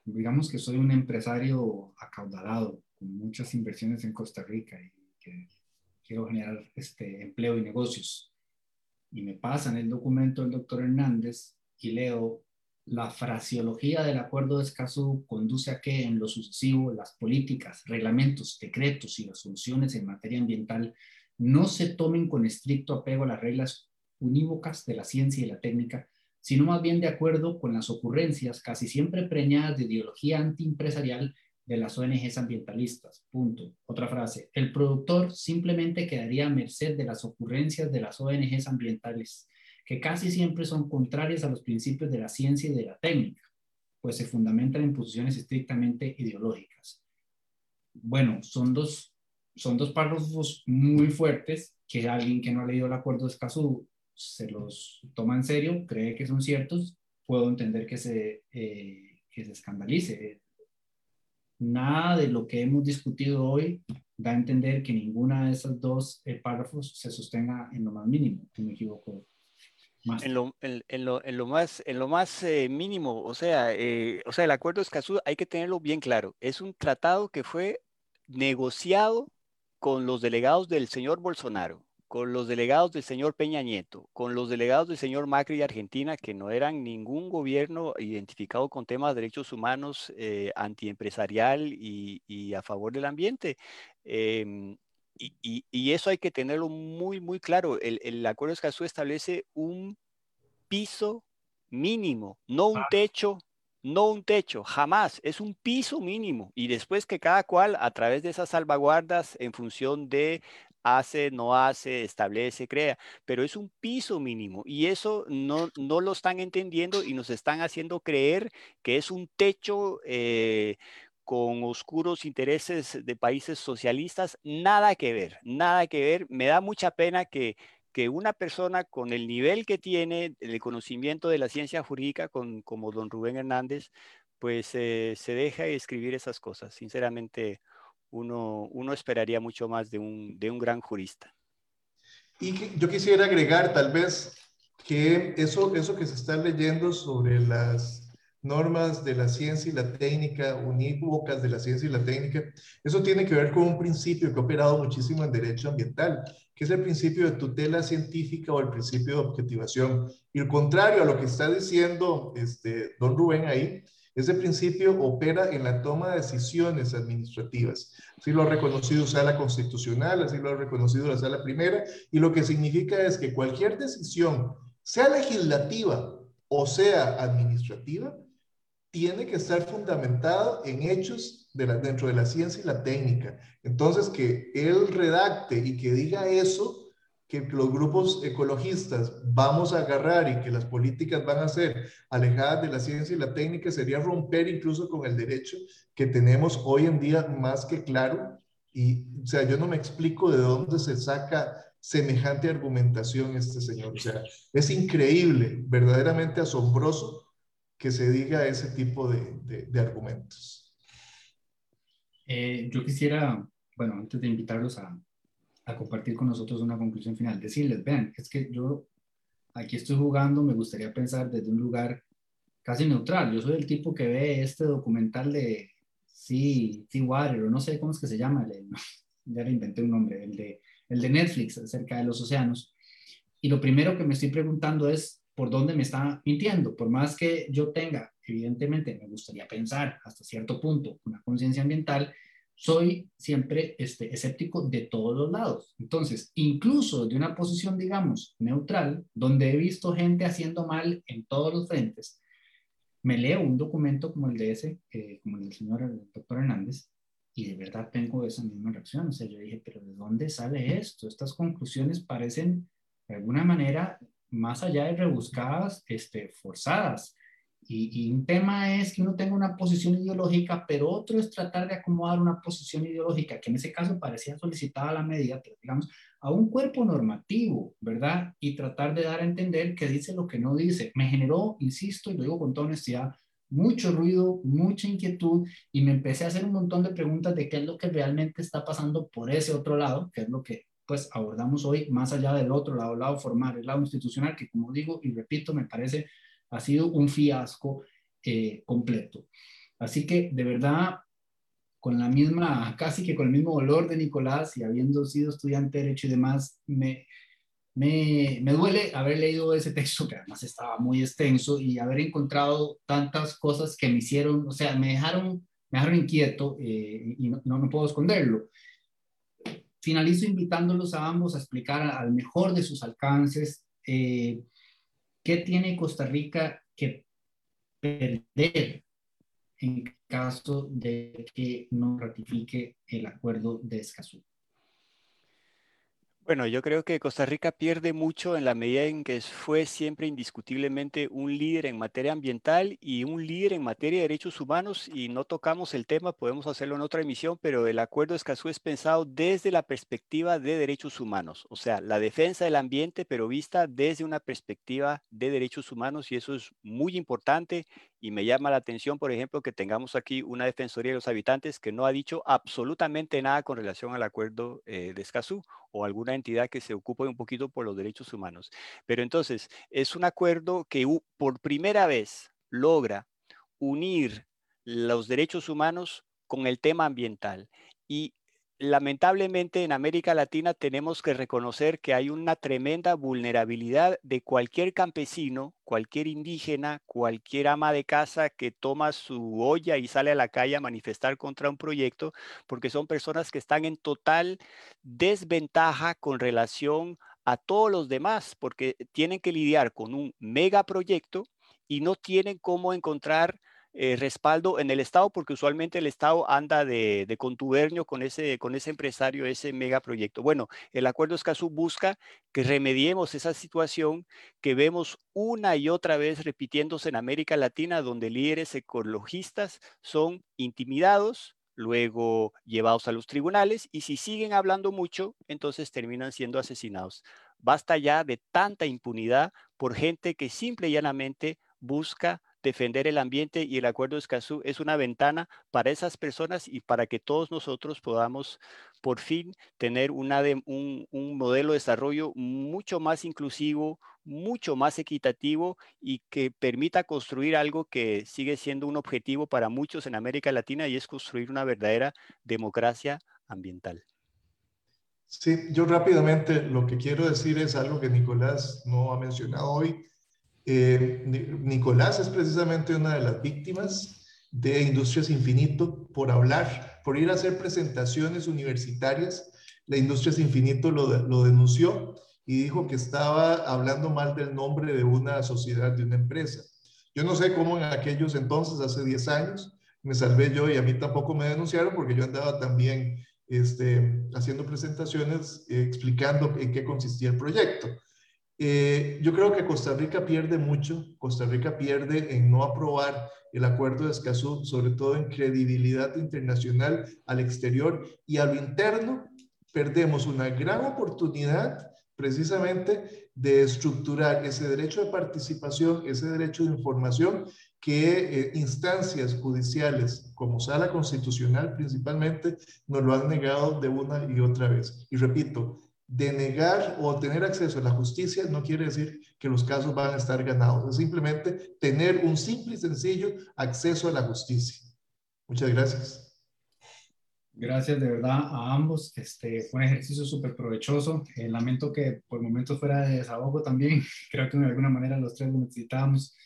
Digamos que soy un empresario acaudalado, con muchas inversiones en Costa Rica y que quiero generar este empleo y negocios. Y me pasan el documento del doctor Hernández y leo la fraseología del acuerdo de Escazú conduce a que en lo sucesivo las políticas, reglamentos, decretos y resoluciones en materia ambiental no se tomen con estricto apego a las reglas unívocas de la ciencia y la técnica, sino más bien de acuerdo con las ocurrencias casi siempre preñadas de ideología antiempresarial de las ONGs ambientalistas. Punto. Otra frase. El productor simplemente quedaría a merced de las ocurrencias de las ONGs ambientales, que casi siempre son contrarias a los principios de la ciencia y de la técnica, pues se fundamentan en posiciones estrictamente ideológicas. Bueno, son dos, son dos párrafos muy fuertes que alguien que no ha leído el acuerdo de Escazú se los toma en serio, cree que son ciertos, puedo entender que se, eh, que se escandalice nada de lo que hemos discutido hoy da a entender que ninguna de esas dos eh, párrafos se sostenga en lo más mínimo, si me equivoco. En lo, en, lo, en, lo, más, en lo más eh, mínimo, o sea, eh, o sea, el acuerdo de Escazú hay que tenerlo bien claro. Es un tratado que fue negociado con los delegados del señor Bolsonaro con los delegados del señor Peña Nieto, con los delegados del señor Macri de Argentina, que no eran ningún gobierno identificado con temas de derechos humanos, eh, antiempresarial y, a favor del ambiente. Y, eso hay que tenerlo muy, muy claro. El, el acuerdo de Escazú establece un piso mínimo, no un techo, no un techo, jamás, es un piso mínimo. Y después que cada cual, a través de esas salvaguardas, en función de hace, no hace, establece, crea, pero es un piso mínimo y eso no, no lo están entendiendo y nos están haciendo creer que es un techo eh, con oscuros intereses de países socialistas, nada que ver, nada que ver. Me da mucha pena que, que una persona con el nivel que tiene, el conocimiento de la ciencia jurídica, con, como don Rubén Hernández, pues eh, se deja de escribir esas cosas. Sinceramente, uno, uno esperaría mucho más de un, de un gran jurista. Y yo quisiera agregar tal vez que eso, eso que se está leyendo sobre las normas de la ciencia y la técnica, unívocas de la ciencia y la técnica, eso tiene que ver con un principio que ha operado muchísimo en derecho ambiental, que es el principio de tutela científica o el principio de objetivación. Y el contrario a lo que está diciendo este, don Rubén ahí, ese principio opera en la toma de decisiones administrativas. Así lo ha reconocido Sala Constitucional, así lo ha reconocido la Sala Primera, y lo que significa es que cualquier decisión, sea legislativa o sea administrativa, tiene que estar fundamentada en hechos de dentro de la ciencia y la técnica. Entonces, que él redacte y que diga eso, que los grupos ecologistas vamos a agarrar y que las políticas van a ser alejadas de la ciencia y la técnica sería romper incluso con el derecho que tenemos hoy en día más que claro. Y, o sea, yo no me explico de dónde se saca semejante argumentación este señor. O sea, es increíble, verdaderamente asombroso que se diga ese tipo de, de, argumentos. Eh, yo quisiera, bueno, antes de invitarlos a, a compartir con nosotros una conclusión final. Decirles, vean, es que yo aquí estoy jugando, me gustaría pensar desde un lugar casi neutral. Yo soy el tipo que ve este documental de Sea, sea Water, o no sé cómo es que se llama, ya le inventé un nombre, el de, el de Netflix acerca de los océanos. Y lo primero que me estoy preguntando es, ¿por dónde me está mintiendo? Por más que yo tenga, evidentemente, me gustaría pensar hasta cierto punto una conciencia ambiental, soy siempre este, escéptico de todos los lados. Entonces, incluso de una posición, digamos, neutral, donde he visto gente haciendo mal en todos los frentes, me leo un documento como el de ese, eh, como el del señor el doctor Hernández, y de verdad tengo esa misma reacción. O sea, yo dije, pero ¿de dónde sale esto? Estas conclusiones parecen, de alguna manera, más allá de rebuscadas, este, forzadas. Y, un tema es que uno tenga una posición ideológica, pero otro es tratar de acomodar una posición ideológica, que en ese caso parecía solicitada la medida, pero digamos, a un cuerpo normativo, ¿verdad? Y tratar de dar a entender que dice lo que no dice. Me generó, insisto, y lo digo con toda honestidad, mucho ruido, mucha inquietud, y me empecé a hacer un montón de preguntas de qué es lo que realmente está pasando por ese otro lado, que es lo que pues abordamos hoy, más allá del otro lado, el lado formal, el lado institucional, que como digo y repito, me parece ha sido un fiasco eh, completo. Así que de verdad, con la misma, casi que con el mismo dolor de Nicolás y habiendo sido estudiante de Derecho y demás, me, me, me, duele haber leído ese texto que además estaba muy extenso y haber encontrado tantas cosas que me hicieron, o sea, me dejaron, me dejaron inquieto eh, y no, no, puedo esconderlo. Finalizo invitándolos a ambos a explicar al mejor de sus alcances eh, ¿Qué tiene Costa Rica que perder en caso de que no ratifique el acuerdo de Escazú? Bueno, yo creo que Costa Rica pierde mucho en la medida en que fue siempre indiscutiblemente un líder en materia ambiental y un líder en materia de derechos humanos y no tocamos el tema, podemos hacerlo en otra emisión, pero el acuerdo de Escazú es pensado desde la perspectiva de derechos humanos, o sea, la defensa del ambiente, pero vista desde una perspectiva de derechos humanos y eso es muy importante y me llama la atención, por ejemplo, que tengamos aquí una Defensoría de los Habitantes que no ha dicho absolutamente nada con relación al acuerdo eh, de Escazú o alguna entidad que se ocupe un poquito por los derechos humanos. Pero entonces, es un acuerdo que por primera vez logra unir los derechos humanos con el tema ambiental. Y lamentablemente en América Latina tenemos que reconocer que hay una tremenda vulnerabilidad de cualquier campesino, cualquier indígena, cualquier ama de casa que toma su olla y sale a la calle a manifestar contra un proyecto, porque son personas que están en total desventaja con relación a todos los demás, porque tienen que lidiar con un megaproyecto y no tienen cómo encontrar eh, respaldo en el Estado, porque usualmente el Estado anda de, contubernio con ese, con ese empresario, ese megaproyecto. Bueno, el acuerdo Escazú busca que remediemos esa situación que vemos una y otra vez repitiéndose en América Latina, donde líderes ecologistas son intimidados, luego llevados a los tribunales y si siguen hablando mucho, entonces terminan siendo asesinados. Basta ya de tanta impunidad por gente que simple y llanamente busca defender el ambiente y el acuerdo de Escazú es una ventana para esas personas y para que todos nosotros podamos por fin tener un, un, modelo de desarrollo mucho más inclusivo, mucho más equitativo y que permita construir algo que sigue siendo un objetivo para muchos en América Latina y es construir una verdadera democracia ambiental. Sí, yo rápidamente lo que quiero decir es algo que Nicolás no ha mencionado hoy eh, Nicolás es precisamente una de las víctimas de Industrias Infinito por hablar, por ir a hacer presentaciones universitarias. La Industrias Infinito lo, denunció y dijo que estaba hablando mal del nombre de una sociedad, de una empresa. Yo no sé cómo en aquellos entonces, hace 10 años, me salvé yo y a mí tampoco me denunciaron porque yo andaba también este, haciendo presentaciones eh, explicando en qué consistía el proyecto. Eh, yo creo que Costa Rica pierde mucho, Costa Rica pierde en no aprobar el acuerdo de Escazú, sobre todo en credibilidad internacional al exterior y a lo interno, perdemos una gran oportunidad precisamente de estructurar ese derecho de participación, ese derecho de información que eh, instancias judiciales como sala constitucional principalmente nos lo han negado de una y otra vez. Y repito, denegar o tener acceso a la justicia no quiere decir que los casos van a estar ganados, es simplemente tener un simple y sencillo acceso a la justicia. Muchas gracias. Gracias de verdad a ambos. Este fue un ejercicio súper provechoso. Eh, lamento que por momentos fuera de desahogo también. Creo que de alguna manera los tres lo necesitábamos.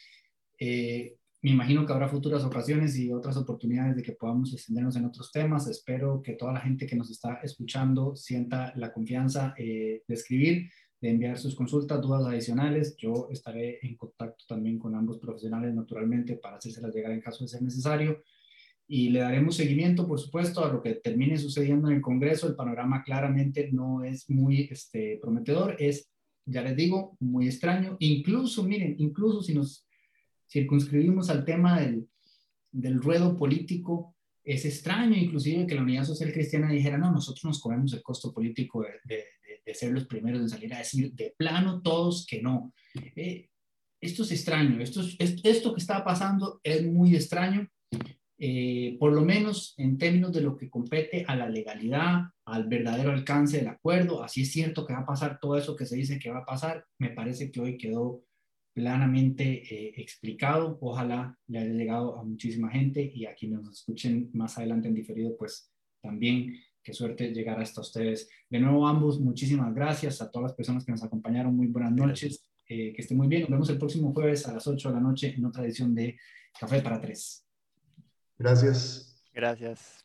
Eh, me imagino que habrá futuras ocasiones y otras oportunidades de que podamos extendernos en otros temas. Espero que toda la gente que nos está escuchando sienta la confianza eh, de escribir, de enviar sus consultas, dudas adicionales. Yo estaré en contacto también con ambos profesionales naturalmente para hacérselas llegar en caso de ser necesario. Y le daremos seguimiento, por supuesto, a lo que termine sucediendo en el Congreso. El panorama claramente no es muy este, prometedor, es, ya les digo, muy extraño. Incluso, miren, incluso si nos circunscribimos al tema del, del ruedo político, es extraño inclusive que la Unidad Social Cristiana dijera, no, nosotros nos comemos el costo político de, de, ser los primeros en salir a decir de plano todos que no. Eh, esto es extraño, esto, es, esto que está pasando es muy extraño, eh, por lo menos en términos de lo que compete a la legalidad, al verdadero alcance del acuerdo, así es cierto que va a pasar todo eso que se dice que va a pasar, me parece que hoy quedó planamente eh, explicado. Ojalá le haya llegado a muchísima gente y a quienes nos escuchen más adelante en diferido, pues también qué suerte llegar hasta ustedes. De nuevo, ambos, muchísimas gracias a todas las personas que nos acompañaron. Muy buenas noches. Eh, que estén muy bien. Nos vemos el próximo jueves a las 8 de la noche en otra edición de Café para Tres. Gracias. Gracias.